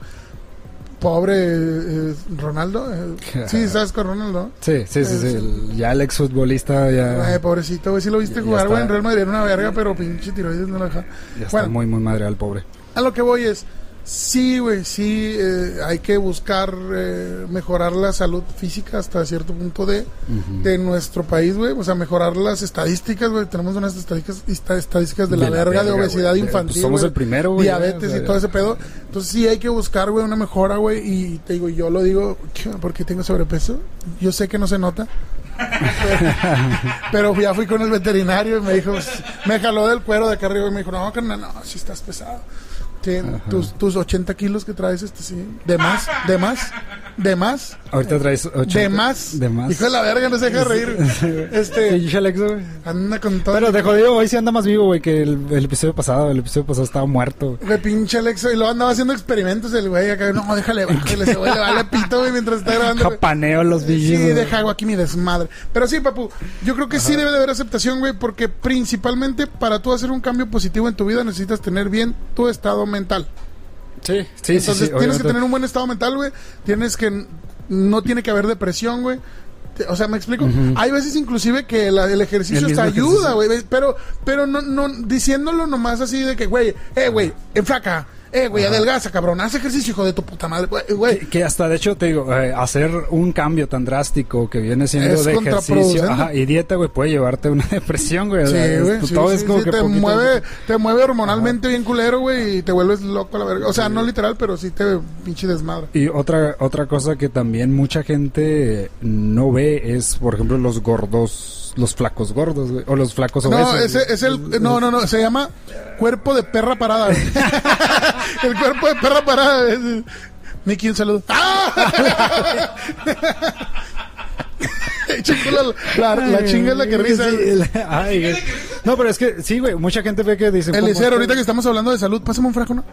Speaker 1: pobre eh, Ronaldo. eh, sí, sabes con Ronaldo.
Speaker 2: Sí, sí, sí, sí. el- ya el exfutbolista
Speaker 1: Ay,
Speaker 2: ya,
Speaker 1: pobrecito, güey, sí lo viste
Speaker 2: Ya
Speaker 1: jugar,
Speaker 2: está.
Speaker 1: güey, en Real Madrid era una verga, pero pinche tiroides no lo deja.
Speaker 2: ya está muy, muy madre al pobre.
Speaker 1: a lo que voy es, sí, güey, sí, eh, hay que buscar eh, mejorar la salud física hasta cierto punto de, de nuestro país, güey, o sea, mejorar las estadísticas, güey, tenemos unas estadísticas, esta- estadísticas de la, verga, de obesidad infantil,
Speaker 2: Pues somos el primero, güey.
Speaker 1: diabetes
Speaker 2: ya, o sea,
Speaker 1: y todo ese pedo, entonces sí hay que buscar, güey, una mejora, güey, y te digo, yo lo digo, porque tengo sobrepeso, yo sé que no se nota, pero ya fui con el veterinario y me dijo, me jaló del cuero de acá arriba y me dijo, no, carnal, no, si estás pesado. Sí, tus, tus 80 kilos que traes, este sí. De más, de más, de más,
Speaker 2: Ahorita traes 80.
Speaker 1: de más.
Speaker 2: De más.
Speaker 1: Hijo de la verga, no se deja de reír. Este,
Speaker 2: Sí, Alex, güey.
Speaker 1: anda con todo.
Speaker 2: Pero de jodido, hoy sí anda más vivo, güey, que el, el episodio pasado. El episodio pasado estaba muerto.
Speaker 1: De pinche Alexa, y luego andaba haciendo experimentos el güey acá. No, déjale, bájale, ese güey le vale pito, güey, mientras está grabando.
Speaker 2: Japaneo los
Speaker 1: Sí, deja hago aquí mi desmadre. Pero sí, papu, yo creo que sí debe de haber aceptación, güey, porque principalmente para tú hacer un cambio positivo en tu vida necesitas tener bien tu estado mental.
Speaker 2: Sí, sí,
Speaker 1: Entonces
Speaker 2: sí. sí,
Speaker 1: tienes que tener un buen estado mental, güey. Tienes que... No tiene que haber depresión, güey. Te- O sea, ¿me explico? Hay veces inclusive que la- el ejercicio
Speaker 2: mismo
Speaker 1: ayuda, güey. Pero, pero no, no, diciéndolo nomás así de que, güey, eh, güey, enflaca. Eh, güey, adelgaza, cabrón. Haz ejercicio, hijo de tu puta madre. Güey,
Speaker 2: Que, que hasta de hecho te digo, eh, hacer un cambio tan drástico que viene siendo
Speaker 1: Es
Speaker 2: de ejercicio ajá, y dieta, güey, puede llevarte a una depresión, güey.
Speaker 1: Sí, güey, sí,
Speaker 2: todo
Speaker 1: sí,
Speaker 2: es como que
Speaker 1: te
Speaker 2: poquito-
Speaker 1: mueve, te mueve hormonalmente bien culero, güey, y te vuelves loco a la verga. O sea, no literal, pero sí te pinche desmadre.
Speaker 2: Y otra otra cosa que también mucha gente no ve es, por ejemplo, los gordos, los flacos gordos, güey, o los flacos
Speaker 1: No,
Speaker 2: obesos.
Speaker 1: ese
Speaker 2: güey.
Speaker 1: es el. No, no, no. Se llama cuerpo de perra parada. el cuerpo de perra parada. es- Miki, un saludo. ¡Ah! La, la, la chinga es la que risa.
Speaker 2: El- ay. No, pero es que sí, güey, mucha gente ve que dicen... ¿cómo
Speaker 1: Eliseo,
Speaker 2: está-
Speaker 1: ahorita que estamos hablando de salud, pásame un fraco, ¿no?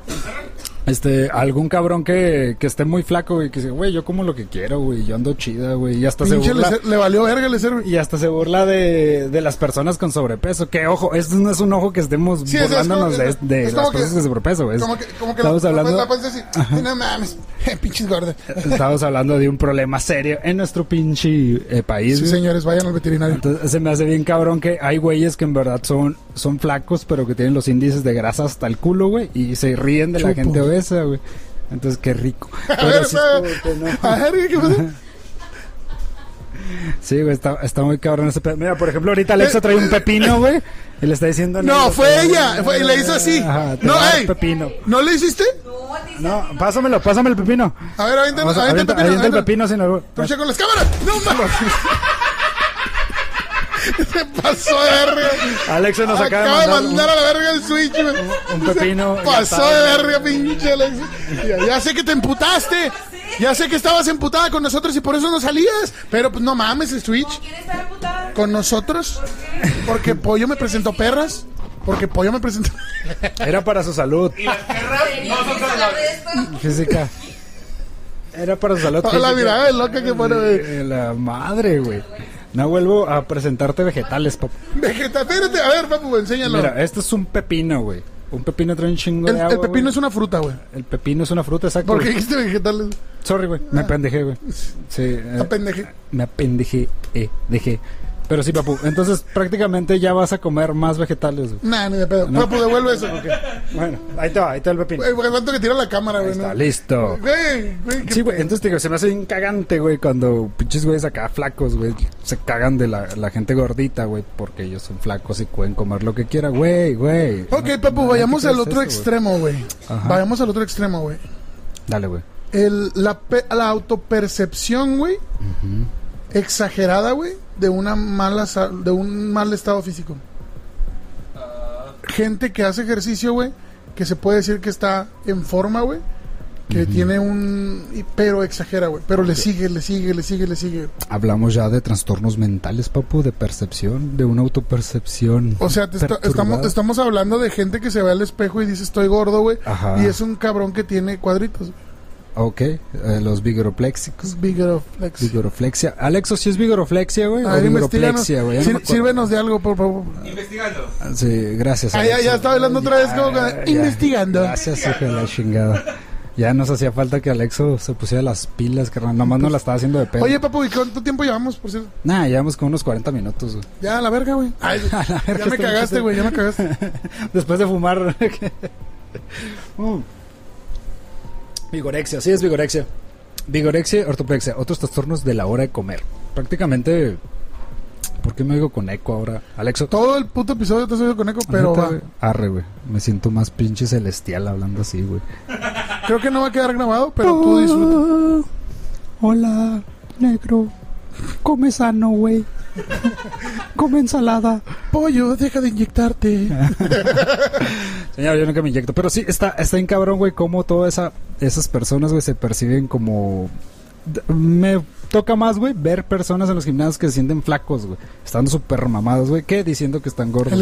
Speaker 2: Este, algún cabrón que, que esté muy flaco, güey, que dice, güey, yo como lo que quiero, güey, yo ando chida, güey, y hasta se burla...
Speaker 1: Le valió verga güey.
Speaker 2: Y hasta se burla de, de las personas con sobrepeso. Que ojo, esto no es un ojo que estemos
Speaker 1: Sí, es- es
Speaker 2: burlándonos de, de
Speaker 1: es
Speaker 2: las personas con sobrepeso, güey.
Speaker 1: Como que, como que
Speaker 2: Estamos
Speaker 1: la,
Speaker 2: hablando,
Speaker 1: la, panza así. "Ay, No mames, pinches gordas.
Speaker 2: estamos hablando de un problema serio en nuestro pinche eh, país.
Speaker 1: Sí,
Speaker 2: güey.
Speaker 1: señores, vayan al veterinario.
Speaker 2: Entonces se me hace bien cabrón que hay güeyes que en verdad son, son flacos, pero que tienen los índices de grasa hasta el culo, güey, y se ríen de la gente güey. Entonces, qué rico.
Speaker 1: A
Speaker 2: Pero
Speaker 1: ver,
Speaker 2: sí no.
Speaker 1: A ver, ¿qué pasa?
Speaker 2: Sí, güey, está, está muy cabrón ese. Mira, por ejemplo, ahorita Alexa trae un pepino, güey, y le está diciendo...
Speaker 1: No, fue ella. Fue, y le hizo así.
Speaker 2: Ajá,
Speaker 1: No,
Speaker 2: va a dar
Speaker 1: ey.
Speaker 2: pepino.
Speaker 1: ¿No le hiciste?
Speaker 2: No, pásamelo, pásame el pepino.
Speaker 1: A ver, avienta,
Speaker 2: a-
Speaker 1: el pepino.
Speaker 2: avienta el pepino sin albur.
Speaker 1: Trucha con las cámaras. No mames. Se pasó de verga.
Speaker 2: Alexa nos acaba,
Speaker 1: Acaba de
Speaker 2: de
Speaker 1: mandar
Speaker 2: mandar
Speaker 1: a la verga el Switch, güey.
Speaker 2: un pepino.
Speaker 1: Se Pasó de verga, pinche Alex. Ya, ya sé que te emputaste. Ya sé que estabas emputada con nosotros y por eso no salías. Pero pues no mames el Switch.
Speaker 4: ¿Quién está emputada?
Speaker 1: ¿Con nosotros? Porque Pollo me presentó perras. Porque Pollo me presentó.
Speaker 2: Era para su salud
Speaker 3: Y las perras no son
Speaker 2: física. Era para su salud
Speaker 1: la
Speaker 2: física.
Speaker 1: mirada de loca que pone, güey.
Speaker 2: La madre, güey. No vuelvo a presentarte vegetales, papá.
Speaker 1: Vegeta, espérate. A ver, papu, enséñalo.
Speaker 2: Mira, esto es un pepino, güey. Un pepino trae un chingo
Speaker 1: el,
Speaker 2: de agua.
Speaker 1: el pepino
Speaker 2: güey.
Speaker 1: es una fruta, güey.
Speaker 2: El pepino es una fruta, exacto.
Speaker 1: ¿Por qué
Speaker 2: güey.
Speaker 1: dijiste vegetales?
Speaker 2: Sorry, güey. Me apendejé, güey. Sí. eh,
Speaker 1: Apendeje.
Speaker 2: me apendejé, eh, dejé. Pero sí, papu. Entonces, prácticamente ya vas a comer más vegetales, güey.
Speaker 1: Nah, ni de pedo. Papu, devuelve eso.
Speaker 2: Bueno, ahí te va, ahí te va el pepino.
Speaker 1: Güey, porque cuánto que tira la cámara, güey.
Speaker 2: Está
Speaker 1: ¿no?
Speaker 2: listo.
Speaker 1: Güey, güey. qué
Speaker 2: Sí, güey, entonces te digo, se me hace bien cagante, güey, cuando pinches güeyes acá flacos, güey, se cagan de la, la gente gordita, güey, porque ellos son flacos y pueden comer lo que quieran, güey, güey.
Speaker 1: Ok,
Speaker 2: No-
Speaker 1: papu, vayamos al otro
Speaker 2: eso,
Speaker 1: extremo, güey.
Speaker 2: Ajá.
Speaker 1: Vayamos al otro extremo, güey.
Speaker 2: Dale, güey.
Speaker 1: El, la, pe- la autopercepción, güey, exagerada, güey, de una mala de un mal estado físico. Gente que hace ejercicio, güey, que se puede decir que está en forma, güey, que tiene un pero exagera, güey, pero le sigue, le sigue, le sigue, le sigue.
Speaker 2: Hablamos ya de trastornos mentales, papu, de percepción, de una autopercepción.
Speaker 1: O sea, te está- estamos hablando de gente que se ve al espejo y dice estoy gordo, güey, y es un cabrón que tiene cuadritos.
Speaker 2: Ok, eh, los vigoroplexicos.
Speaker 1: Flex.
Speaker 2: Vigoroflexia. Alexo, ¿sí es vigoroflexia, güey? O vigoroplexia, güey? No
Speaker 1: sírvenos de algo, por favor.
Speaker 3: Investigando.
Speaker 2: Sí, gracias.
Speaker 1: Ah, ya- ya estaba hablando otra vez como
Speaker 2: Ya,
Speaker 1: investigando.
Speaker 2: Gracias, hijo de la chingada. Ya nos hacía falta que Alexo se pusiera las pilas, que nomás no la estaba haciendo de pedo.
Speaker 1: Oye, papu, ¿y cuánto tiempo llevamos, por cierto?
Speaker 2: Nah, llevamos como unos 40 minutos, güey.
Speaker 1: Ya, a la verga, güey. Ay,
Speaker 2: A la verga,
Speaker 1: ya me cagaste, güey, ya me cagaste.
Speaker 2: Después de fumar. Mm. Vigorexia, sí es vigorexia. Vigorexia, ortoplexia, otros trastornos de la hora de comer. Prácticamente. ¿Por qué me digo con eco ahora? Alexo.
Speaker 1: Todo el puto episodio te has oído con eco, pero va.
Speaker 2: güey. Arre, güey. Me siento más pinche celestial hablando así, güey.
Speaker 1: creo que no va a quedar grabado, pero tú disfruta.
Speaker 2: Hola, negro. Come sano, güey. Come ensalada.
Speaker 1: Pollo, deja de inyectarte.
Speaker 2: Señor, yo nunca me inyecto. Pero sí, está, está en cabrón, güey, cómo todas esa, esas personas, güey, se perciben como... Me toca más, güey, ver personas en los gimnasios que se sienten flacos, güey. Estando súper mamados, güey, que diciendo que están gordos.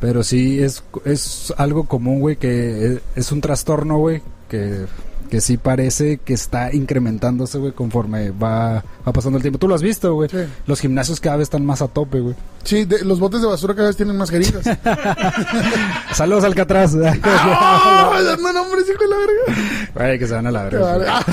Speaker 2: Pero sí, es, es algo común, güey, que es, es un trastorno, güey, que, que sí parece que está incrementándose, güey, conforme va, va pasando el tiempo. Tú lo has visto, güey.
Speaker 1: Sí.
Speaker 2: Los gimnasios cada vez están más a tope, güey.
Speaker 1: Sí, de- los botes de basura cada vez tienen más jeringas.
Speaker 2: Saludos, Alcatraz.
Speaker 1: ¡Ah! Dando nombres, hijo de la verga.
Speaker 2: Güey, que se van a la verga.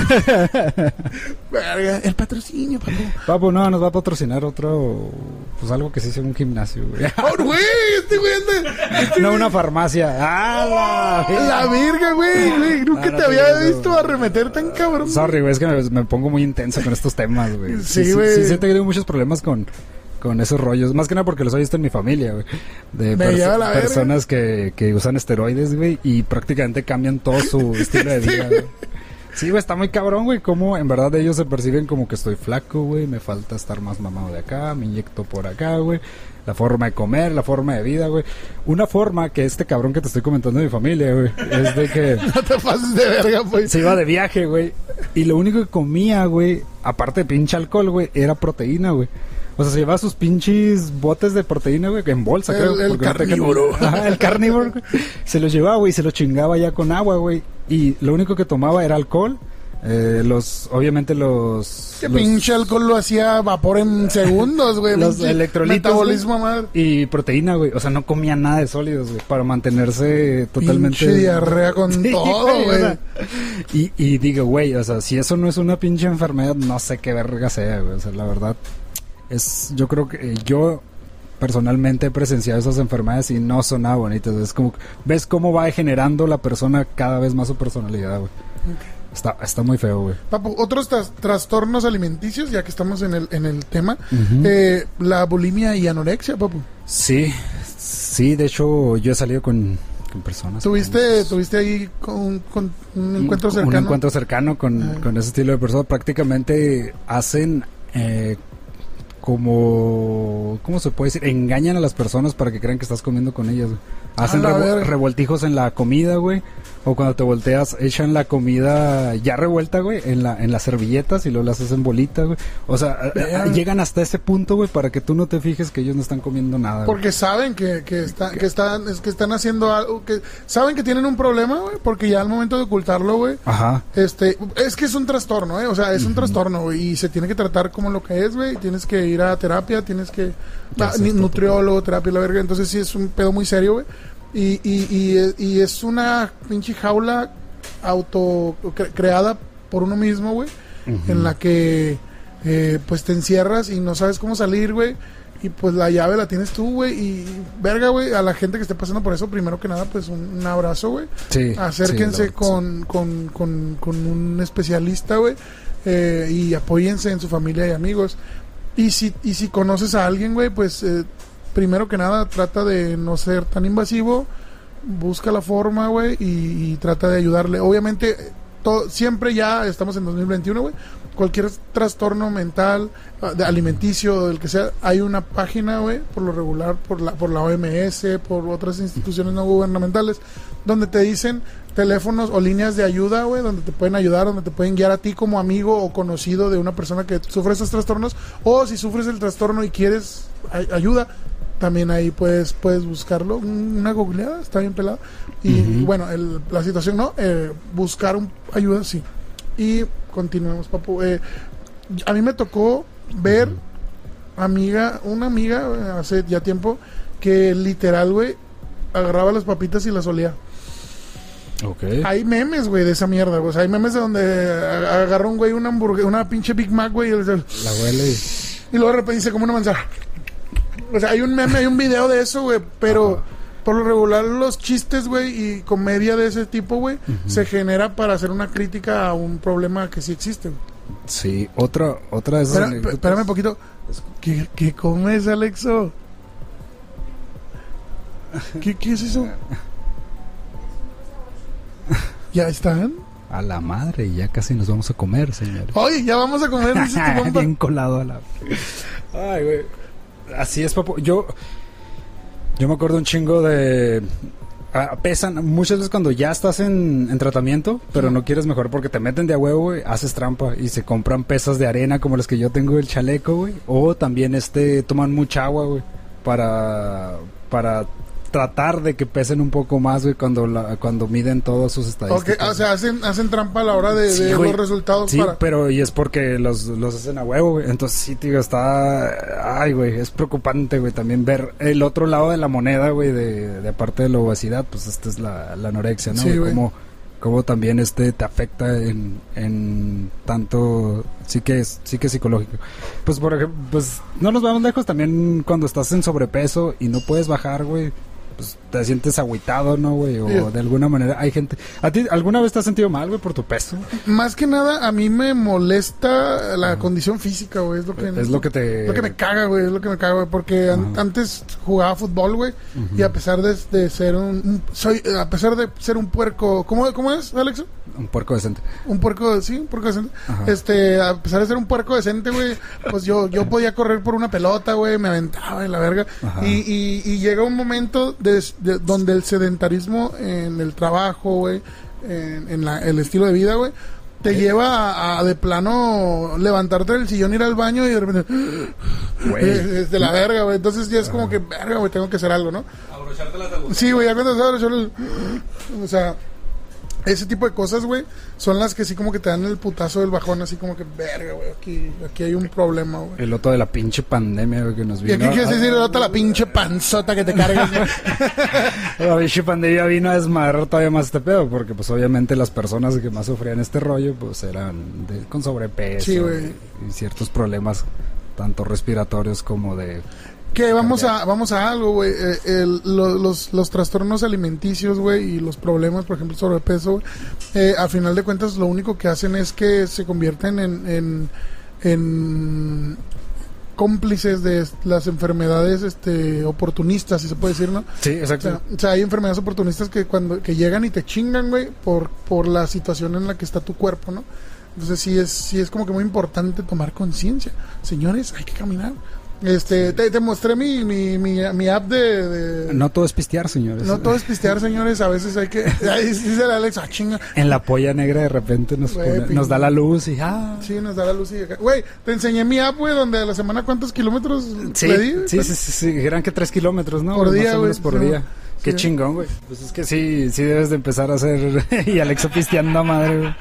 Speaker 1: Verga, el patrocinio, papu.
Speaker 2: Papu, no, nos va a patrocinar otro, pues algo que sí sea un gimnasio, güey.
Speaker 1: ¡Oh, güey! Este güey anda-
Speaker 2: no una farmacia. ¡Ah, la
Speaker 1: La verga, güey, güey. Nunca
Speaker 2: No, no
Speaker 1: te había
Speaker 2: digo,
Speaker 1: visto arremeter tan cabrón.
Speaker 2: Sorry, güey, es que me, me pongo muy intenso con estos temas, güey.
Speaker 1: Sí,
Speaker 2: sí,
Speaker 1: güey.
Speaker 2: sí, sí he tenido muchos problemas con, con esos rollos. Más que nada porque los he visto en mi familia, güey. De
Speaker 1: Me
Speaker 2: perso-
Speaker 1: lleva la verga.
Speaker 2: personas que, que usan esteroides, güey, y prácticamente cambian todo su estilo de vida, güey. Sí, güey, está muy cabrón, güey, como en verdad ellos se perciben como que estoy flaco, güey, me falta estar más mamado de acá, me inyecto por acá, güey. La forma de comer, la forma de vida, güey. Una forma que este cabrón que te estoy comentando de mi familia, güey, es de que
Speaker 1: No te pases de verga, pues.
Speaker 2: se iba de viaje, güey. Y lo único que comía, güey, aparte de pinche alcohol, güey, era proteína, güey. O sea, se llevaba sus pinches botes de proteína, güey, en bolsa,
Speaker 1: El-
Speaker 2: creo.
Speaker 1: el
Speaker 2: porque no te-
Speaker 1: carnívoro.
Speaker 2: Ajá, el carnívoro. Se los llevaba, güey, y se los chingaba ya con agua, güey. Y lo único que tomaba era alcohol. Eh, los, obviamente los...
Speaker 1: Que
Speaker 2: los-
Speaker 1: pinche alcohol lo hacía vapor en segundos, güey.
Speaker 2: Los electrolitos,
Speaker 1: Metabolismo, madre.
Speaker 2: Y proteína, güey. O sea, no comía nada de sólidos, güey. Para mantenerse totalmente...
Speaker 1: Pinche diarrea con
Speaker 2: Sí,
Speaker 1: todo,
Speaker 2: o
Speaker 1: güey.
Speaker 2: sea, y, y digo, güey, o sea, si eso no es una pinche enfermedad, no sé qué verga sea, güey. O sea, la verdad, es, yo creo que eh, yo personalmente he presenciado esas enfermedades y no son nada bonitas. Es como, ves cómo va generando la persona cada vez más su personalidad, güey. Está, está muy feo, güey.
Speaker 1: Papu, otros tras- trastornos alimenticios, ya que estamos en el, en el tema. Eh, la bulimia y anorexia, papu.
Speaker 2: Sí, sí, de hecho, yo he salido con, con personas.
Speaker 1: ¿Tuviste,
Speaker 2: con-
Speaker 1: tuviste ahí con, con un encuentro
Speaker 2: un,
Speaker 1: cercano?
Speaker 2: Un encuentro cercano con,
Speaker 1: Ah.
Speaker 2: con ese estilo de personas. Prácticamente hacen eh, como... ¿Cómo se puede decir? Engañan a las personas para que crean que estás comiendo con ellas. güey. Hacen revo- revoltijos en la comida, güey. O cuando te volteas, echan la comida ya revuelta, güey, en, la, en las servilletas y luego las hacen bolita, güey. O sea, a- a-
Speaker 1: Verga.
Speaker 2: llegan hasta ese punto, güey, para que tú no te fijes que ellos no están comiendo nada. güey.
Speaker 1: Porque saben que, que, está- que están, es que están haciendo algo, que saben que tienen un problema, güey, porque ya al momento de ocultarlo, güey,
Speaker 2: Ajá.
Speaker 1: este, es que es un trastorno, ¿eh? O sea, es un trastorno, güey, y se tiene que tratar como lo que es, güey. Tienes que ir a terapia, tienes que... Ah, nutriólogo, terapia, la verga. Entonces sí es un pedo muy serio, güey. Y, y, y, y es una pinche jaula auto cre- creada por uno mismo, güey, en la que eh, pues te encierras y no sabes cómo salir, güey. Y pues la llave la tienes tú, güey. Y verga, güey, a la gente que esté pasando por eso, primero que nada, pues un, un abrazo, güey.
Speaker 2: Sí.
Speaker 1: Acérquense
Speaker 2: sí,
Speaker 1: con, con, con, con un especialista, güey. eh, y apóyense en su familia y amigos. Y si, y si conoces a alguien, güey, pues eh, primero que nada trata de no ser tan invasivo. Busca la forma, güey, y, trata de ayudarle. Obviamente, siempre ya estamos en 2021, güey. Cualquier trastorno mental, ah, de alimenticio, del que sea, hay una página, güey, por lo regular, por la, por la OMS, por otras instituciones no gubernamentales, donde te dicen teléfonos o líneas de ayuda, güey, donde te pueden ayudar, donde te pueden guiar a ti como amigo o conocido de una persona que sufre estos trastornos, o si sufres el trastorno y quieres ay- ayuda, también ahí puedes, puedes buscarlo, un- una googleada, está bien pelada. Y bueno, el- la situación no, eh, buscar un- ayuda, sí. Y continuemos, papu. Eh, a mí me tocó ver amiga, una amiga eh, hace ya tiempo que literal, güey, agarraba las papitas y las olía.
Speaker 2: Ok.
Speaker 1: Hay memes, güey, de esa mierda. güey. O sea, hay memes de donde a- agarra un güey una hamburguesa, una pinche Big Mac, güey, y, el-
Speaker 2: La huele y...
Speaker 1: luego de repente se come una manzana. O sea, hay un meme, hay un video de eso, güey, pero por lo regular los chistes, güey, y comedia de ese tipo, güey, se genera para hacer una crítica a un problema que sí existe. güey.
Speaker 2: Sí, otra, otra de esas
Speaker 1: Espera- espérame un poquito. ¿Qué, qué comes, Alexo? ¿Qué, ¿Qué es eso? ¿Ya están?
Speaker 2: A la madre, ya casi nos vamos a comer, señor.
Speaker 1: Oye, ya vamos a comer, dice tu compa.
Speaker 2: Bien colado a la... Ay, güey. Así es, papu. Yo... Yo me acuerdo un chingo de... ah, pesan muchas veces cuando ya estás en, en tratamiento, pero no quieres mejor porque te meten de a huevo, güey, haces trampa y se compran pesas de arena como las que yo tengo el chaleco, güey. O también este toman mucha agua, güey, para para tratar de que pesen un poco más, güey, cuando la, cuando miden todas sus estadísticas.
Speaker 1: o sea, hacen, hacen trampa a la hora de,
Speaker 2: Sí,
Speaker 1: de los resultados
Speaker 2: Sí,
Speaker 1: para...
Speaker 2: pero y es porque los, los hacen a huevo, güey. Entonces sí, tío, está... Ay, güey, es preocupante, güey, también ver el otro lado de la moneda, güey, de, de aparte de la obesidad, pues esta es la, la anorexia, ¿no?
Speaker 1: Sí,
Speaker 2: güey? Cómo, cómo también este te afecta en, en tanto sí que es sí que es psicológico. Pues por ejemplo, pues no nos vamos lejos también cuando estás en sobrepeso y no puedes bajar, güey. Pues te sientes agüitado, ¿no, güey? O
Speaker 1: Sí.
Speaker 2: de alguna manera hay gente... ¿A ti alguna vez te has sentido mal, güey, por tu peso?
Speaker 1: Más que nada, a mí me molesta la condición física, güey. Es lo que,
Speaker 2: Es lo que te...
Speaker 1: lo que me caga, güey. Es lo que me caga, güey. Porque an- antes jugaba fútbol, güey. Y a pesar de, de ser un, un- Soy... A pesar de ser un puerco... ¿Cómo, cómo es, Alex?
Speaker 2: Un puerco decente.
Speaker 1: Un puerco... Sí, un puerco decente.
Speaker 2: Ajá.
Speaker 1: Este... A pesar de ser un puerco decente, güey. Pues yo, yo podía correr por una pelota, güey. Me aventaba en la verga. Y, y llega un momento de, de- donde el sedentarismo en el trabajo, güey, en, en la- el estilo de vida, güey, te lleva a, a de plano levantarte del sillón, ir al baño y de repente
Speaker 2: Güey.
Speaker 1: es, es de la verga, güey. Entonces ya es como que verga, güey, tengo que hacer algo, ¿no?
Speaker 3: Abrocharte las agujas.
Speaker 1: Sí, güey, ya cuando yo el- o sea, ese tipo de cosas, güey, son las que sí como que te dan el putazo del bajón, así como que verga, güey, aquí, aquí hay un problema, güey.
Speaker 2: El otro de la pinche pandemia güey, que nos
Speaker 1: Y
Speaker 2: vino.
Speaker 1: aquí quieres decir, otra la pinche panzota que te cargas, güey.
Speaker 2: La pinche pandemia vino a desmadrar todavía más este pedo, porque pues obviamente las personas que más sufrían este rollo, pues eran de- con sobrepeso
Speaker 1: Sí, güey.
Speaker 2: y ciertos problemas, tanto respiratorios como de...
Speaker 1: Que vamos a, vamos a algo, güey. eh, lo- los, los trastornos alimenticios, güey, y los problemas, por ejemplo, sobrepeso, güey, eh, a final de cuentas lo único que hacen es que se convierten en, en, en cómplices de las enfermedades este, oportunistas, si se puede decir, ¿no?
Speaker 2: Sí,
Speaker 1: O
Speaker 2: exacto.
Speaker 1: sea, o sea, hay enfermedades oportunistas que cuando que llegan y te chingan, güey, por, por la situación en la que está tu cuerpo, ¿no? Entonces sí es, sí es como que muy importante tomar conciencia. Señores, hay que caminar. Este, te, te mostré mi, mi, mi, mi app de, de-
Speaker 2: no todo es pistear, señores.
Speaker 1: no todo es pistear, señores. A veces hay que. Ahí dice el Alex, ah, chinga.
Speaker 2: En la polla negra de repente nos, pone- nos da la luz y... Ah,
Speaker 1: Sí, nos da la luz y. Güey, te enseñé mi app, güey, donde a la semana cuántos kilómetros
Speaker 2: Sí,
Speaker 1: le di.
Speaker 2: sí, sí, sí, sí, eran que tres kilómetros, ¿no?
Speaker 1: Por día, güey,
Speaker 2: por
Speaker 1: sí.
Speaker 2: día. Qué
Speaker 1: Sí.
Speaker 2: chingón, güey. Pues es que sí, sí debes de empezar a hacer... y Alexa pisteando a madre, güey.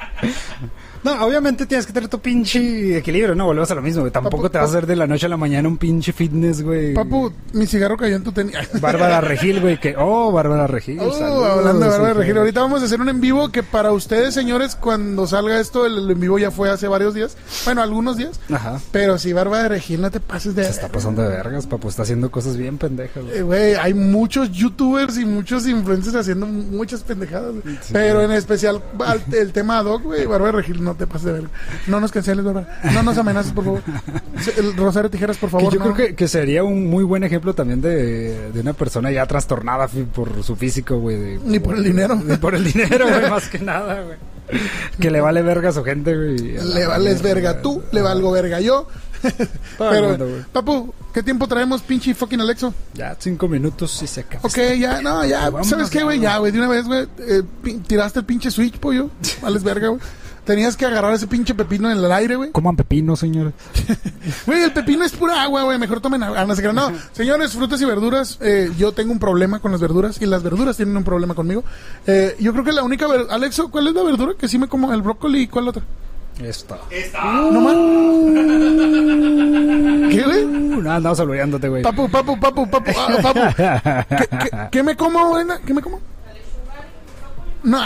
Speaker 2: No, obviamente tienes que tener tu pinche equilibrio, ¿no? Volvemos a lo mismo, güey. Tampoco
Speaker 1: Papu,
Speaker 2: te vas a hacer de la noche a la mañana un pinche fitness, güey.
Speaker 1: Papu, mi cigarro cayó en tu tenis.
Speaker 2: Bárbara Regil, güey, que... Oh, Bárbara Regil.
Speaker 1: Oh,
Speaker 2: saludos,
Speaker 1: hablando de Bárbara. Regil, ahorita vamos a hacer un en vivo que para ustedes, señores, cuando salga esto, el, el en vivo ya fue hace varios días. Bueno, algunos días.
Speaker 2: Ajá.
Speaker 1: Pero si Bárbara Regil, no te pases de...
Speaker 2: Se está pasando de vergas, papu. Está haciendo cosas bien pendejas, güey.
Speaker 1: Eh, Güey, hay muchos youtubers y muchos influencers haciendo muchas pendejadas. güey. Pero en especial al- el tema ad hoc, güey, Bárbara Regil, no te pases de ver. No nos canceles, Bárbara. No nos amenaces, por favor. El Rosario Tijeras, por
Speaker 2: Que
Speaker 1: favor.
Speaker 2: yo
Speaker 1: no.
Speaker 2: creo que, que sería un muy buen ejemplo también de, de una persona ya trastornada por su físico, güey. de-
Speaker 1: Ni por el dinero.
Speaker 2: Ni por el dinero, güey, más que nada, güey. Que le vale verga a su gente, güey.
Speaker 1: Le vales verga tú, le valgo verga yo. Pero,
Speaker 2: mundo.
Speaker 1: Papu, ¿qué tiempo traemos, pinche fucking Alexo?
Speaker 2: Ya cinco minutos y se acaba.
Speaker 1: Ok, ya, no, ya, ¿sabes qué, güey?
Speaker 2: ya.
Speaker 1: Güey, de una vez, güey, eh, tiraste el pinche switch, pollo. Vales verga, güey. Tenías que agarrar ese pinche pepino en el aire, güey.
Speaker 2: Coman pepino, señores.
Speaker 1: Güey, el pepino es pura agua, güey. Mejor tomen agua. No, se. No, señores, frutas y verduras. eh, yo tengo un problema con las verduras y las verduras tienen un problema conmigo. Eh, yo creo que la única. ver- Alexo, ¿cuál es la verdura que sí me como? El brócoli y cuál otra?
Speaker 2: Esto.
Speaker 3: Esta.
Speaker 1: No más. ¿Qué, güey?
Speaker 2: Uh, no, andamos saludándote, güey.
Speaker 1: Papu, papu, papu, papu, ah, papu. ¿Qué, qué- qué me como, buena? ¿Qué me como? No,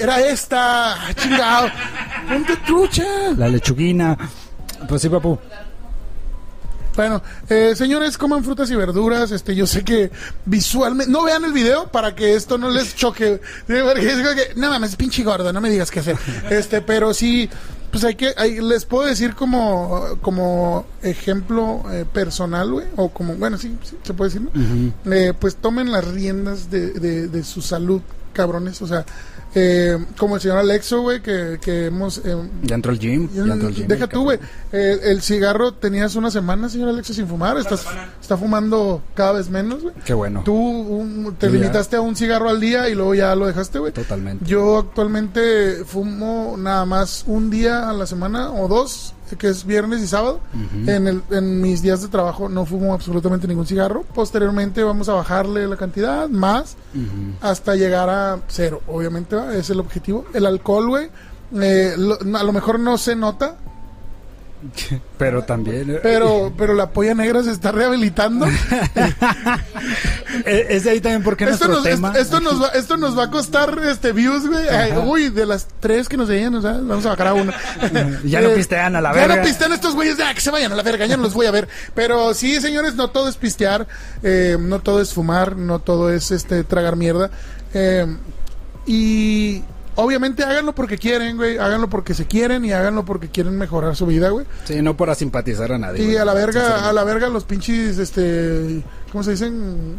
Speaker 1: era esta. Chingado. Ponte trucha.
Speaker 2: La lechuguina. Pues sí, papu.
Speaker 1: Bueno, eh, señores, coman frutas y verduras. Este, yo sé que visualmente. No vean el video para que esto no les choque. Porque es como que, no mames, pinche gordo, no me digas qué hacer. Este, pero sí, pues hay que. hay- les puedo decir como, como ejemplo eh, personal, güey. O como, bueno, sí, sí, se puede decir, ¿no? Eh, pues tomen las riendas de, de, de su salud, cabrones. O sea, eh, como el señor Alexo, güey, que, que hemos. eh,
Speaker 2: Ya entró el gym. Ya entró el gym.
Speaker 1: Deja
Speaker 2: el
Speaker 1: tú, güey. Eh, el cigarro tenías una semana, señor Alexis, sin fumar. Estás, está fumando cada vez menos, güey.
Speaker 2: Qué bueno.
Speaker 1: Tú te
Speaker 2: ya-
Speaker 1: limitaste a un cigarro al día y luego ya lo dejaste, güey.
Speaker 2: Totalmente.
Speaker 1: Yo actualmente fumo nada más un día a la semana o dos, que es viernes y sábado. en, el, en mis días de trabajo no fumo absolutamente ningún cigarro. Posteriormente vamos a bajarle la cantidad más hasta llegar a cero. Obviamente ¿va? es el objetivo. El alcohol, güey, eh, lo- a lo mejor no se nota,
Speaker 2: Pero también. eh,
Speaker 1: pero, pero la polla negra se está rehabilitando.
Speaker 2: eh, Es de ahí también porque
Speaker 1: esto,
Speaker 2: nuestro
Speaker 1: nos,
Speaker 2: tema.
Speaker 1: esto, esto nos va, esto nos va a costar este views, güey. Ay, uy, de las tres que nos veían, o sea, vamos a bajar a una.
Speaker 2: Ya no
Speaker 1: Eh,
Speaker 2: pistean a la
Speaker 1: Ya
Speaker 2: verga.
Speaker 1: no pistean estos güeyes, ya que se vayan a la verga, ya no los voy a ver. Pero sí, señores, no todo es pistear, eh, no todo es fumar, no todo es este tragar mierda. Eh, y obviamente háganlo porque quieren, güey. Háganlo porque se quieren y háganlo porque quieren mejorar su vida, güey.
Speaker 2: Sí, no para simpatizar a nadie.
Speaker 1: Y
Speaker 2: güey.
Speaker 1: a la verga, a la verga los pinches, este, ¿cómo se dicen?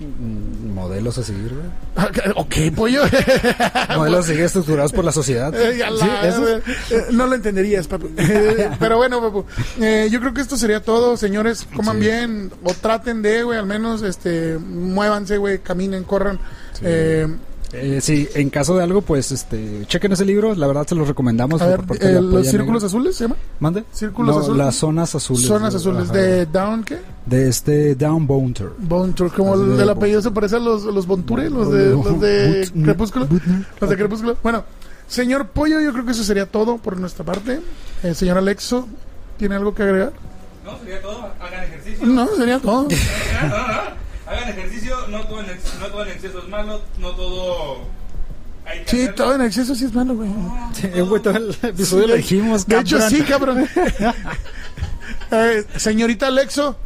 Speaker 2: Mm, Modelos a seguir, güey.
Speaker 1: Ok, pollo.
Speaker 2: Modelos a seguir estructurados por la sociedad.
Speaker 1: Eh, la-
Speaker 2: Sí, eso es-
Speaker 1: eh, no lo entenderías, papu. Eh, Pero bueno, papu. eh, yo creo que esto sería todo, señores. Coman
Speaker 2: Sí.
Speaker 1: bien o traten de, güey, al menos, este, muévanse, güey, caminen, corran. Eh,
Speaker 2: Eh, sí, en caso de algo, pues, este, chequen ese libro, la verdad se los recomendamos.
Speaker 1: a ver,
Speaker 2: por parte de
Speaker 1: eh, los círculos
Speaker 2: Negra.
Speaker 1: azules, ¿se llama?
Speaker 2: ¿Mande?
Speaker 1: Círculos
Speaker 2: No,
Speaker 1: azules.
Speaker 2: Las zonas azules.
Speaker 1: Zonas azules.
Speaker 2: Ajá.
Speaker 1: ¿De Down qué?
Speaker 2: De este Down Bounter.
Speaker 1: Bone Tour, como el
Speaker 2: de Bone
Speaker 1: apellido se parece a los, los Bonture, los de, los de
Speaker 2: But-
Speaker 1: Crepúsculo. Los de Crepúsculo. Bueno, señor Pollo, yo creo que eso sería todo por nuestra parte. Eh, señor Alexo, ¿tiene algo que agregar?
Speaker 3: No, sería todo. Hagan ejercicio.
Speaker 1: No, sería todo.
Speaker 3: No, no, no. Hagan ejercicio. No todo, en ex- no todo en exceso es malo. No todo.
Speaker 1: Sí,
Speaker 3: hacerlo.
Speaker 1: todo en exceso sí es malo, güey.
Speaker 2: Sí, güey, todo el episodio lo dijimos,
Speaker 1: De hecho, sí, cabrón. Eh, señorita Alexo,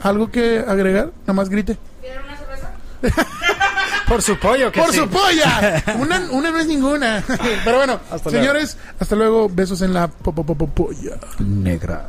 Speaker 1: ¿algo que agregar? Nomás grite.
Speaker 4: ¿Quieren una cerveza?
Speaker 2: Por su pollo, que
Speaker 1: ¡Por
Speaker 2: sí.
Speaker 1: su polla! Una, una no es ninguna. Pero bueno,
Speaker 2: Hasta
Speaker 1: señores, hasta luego. Besos en la po- po- po- po- polla.
Speaker 2: Negra.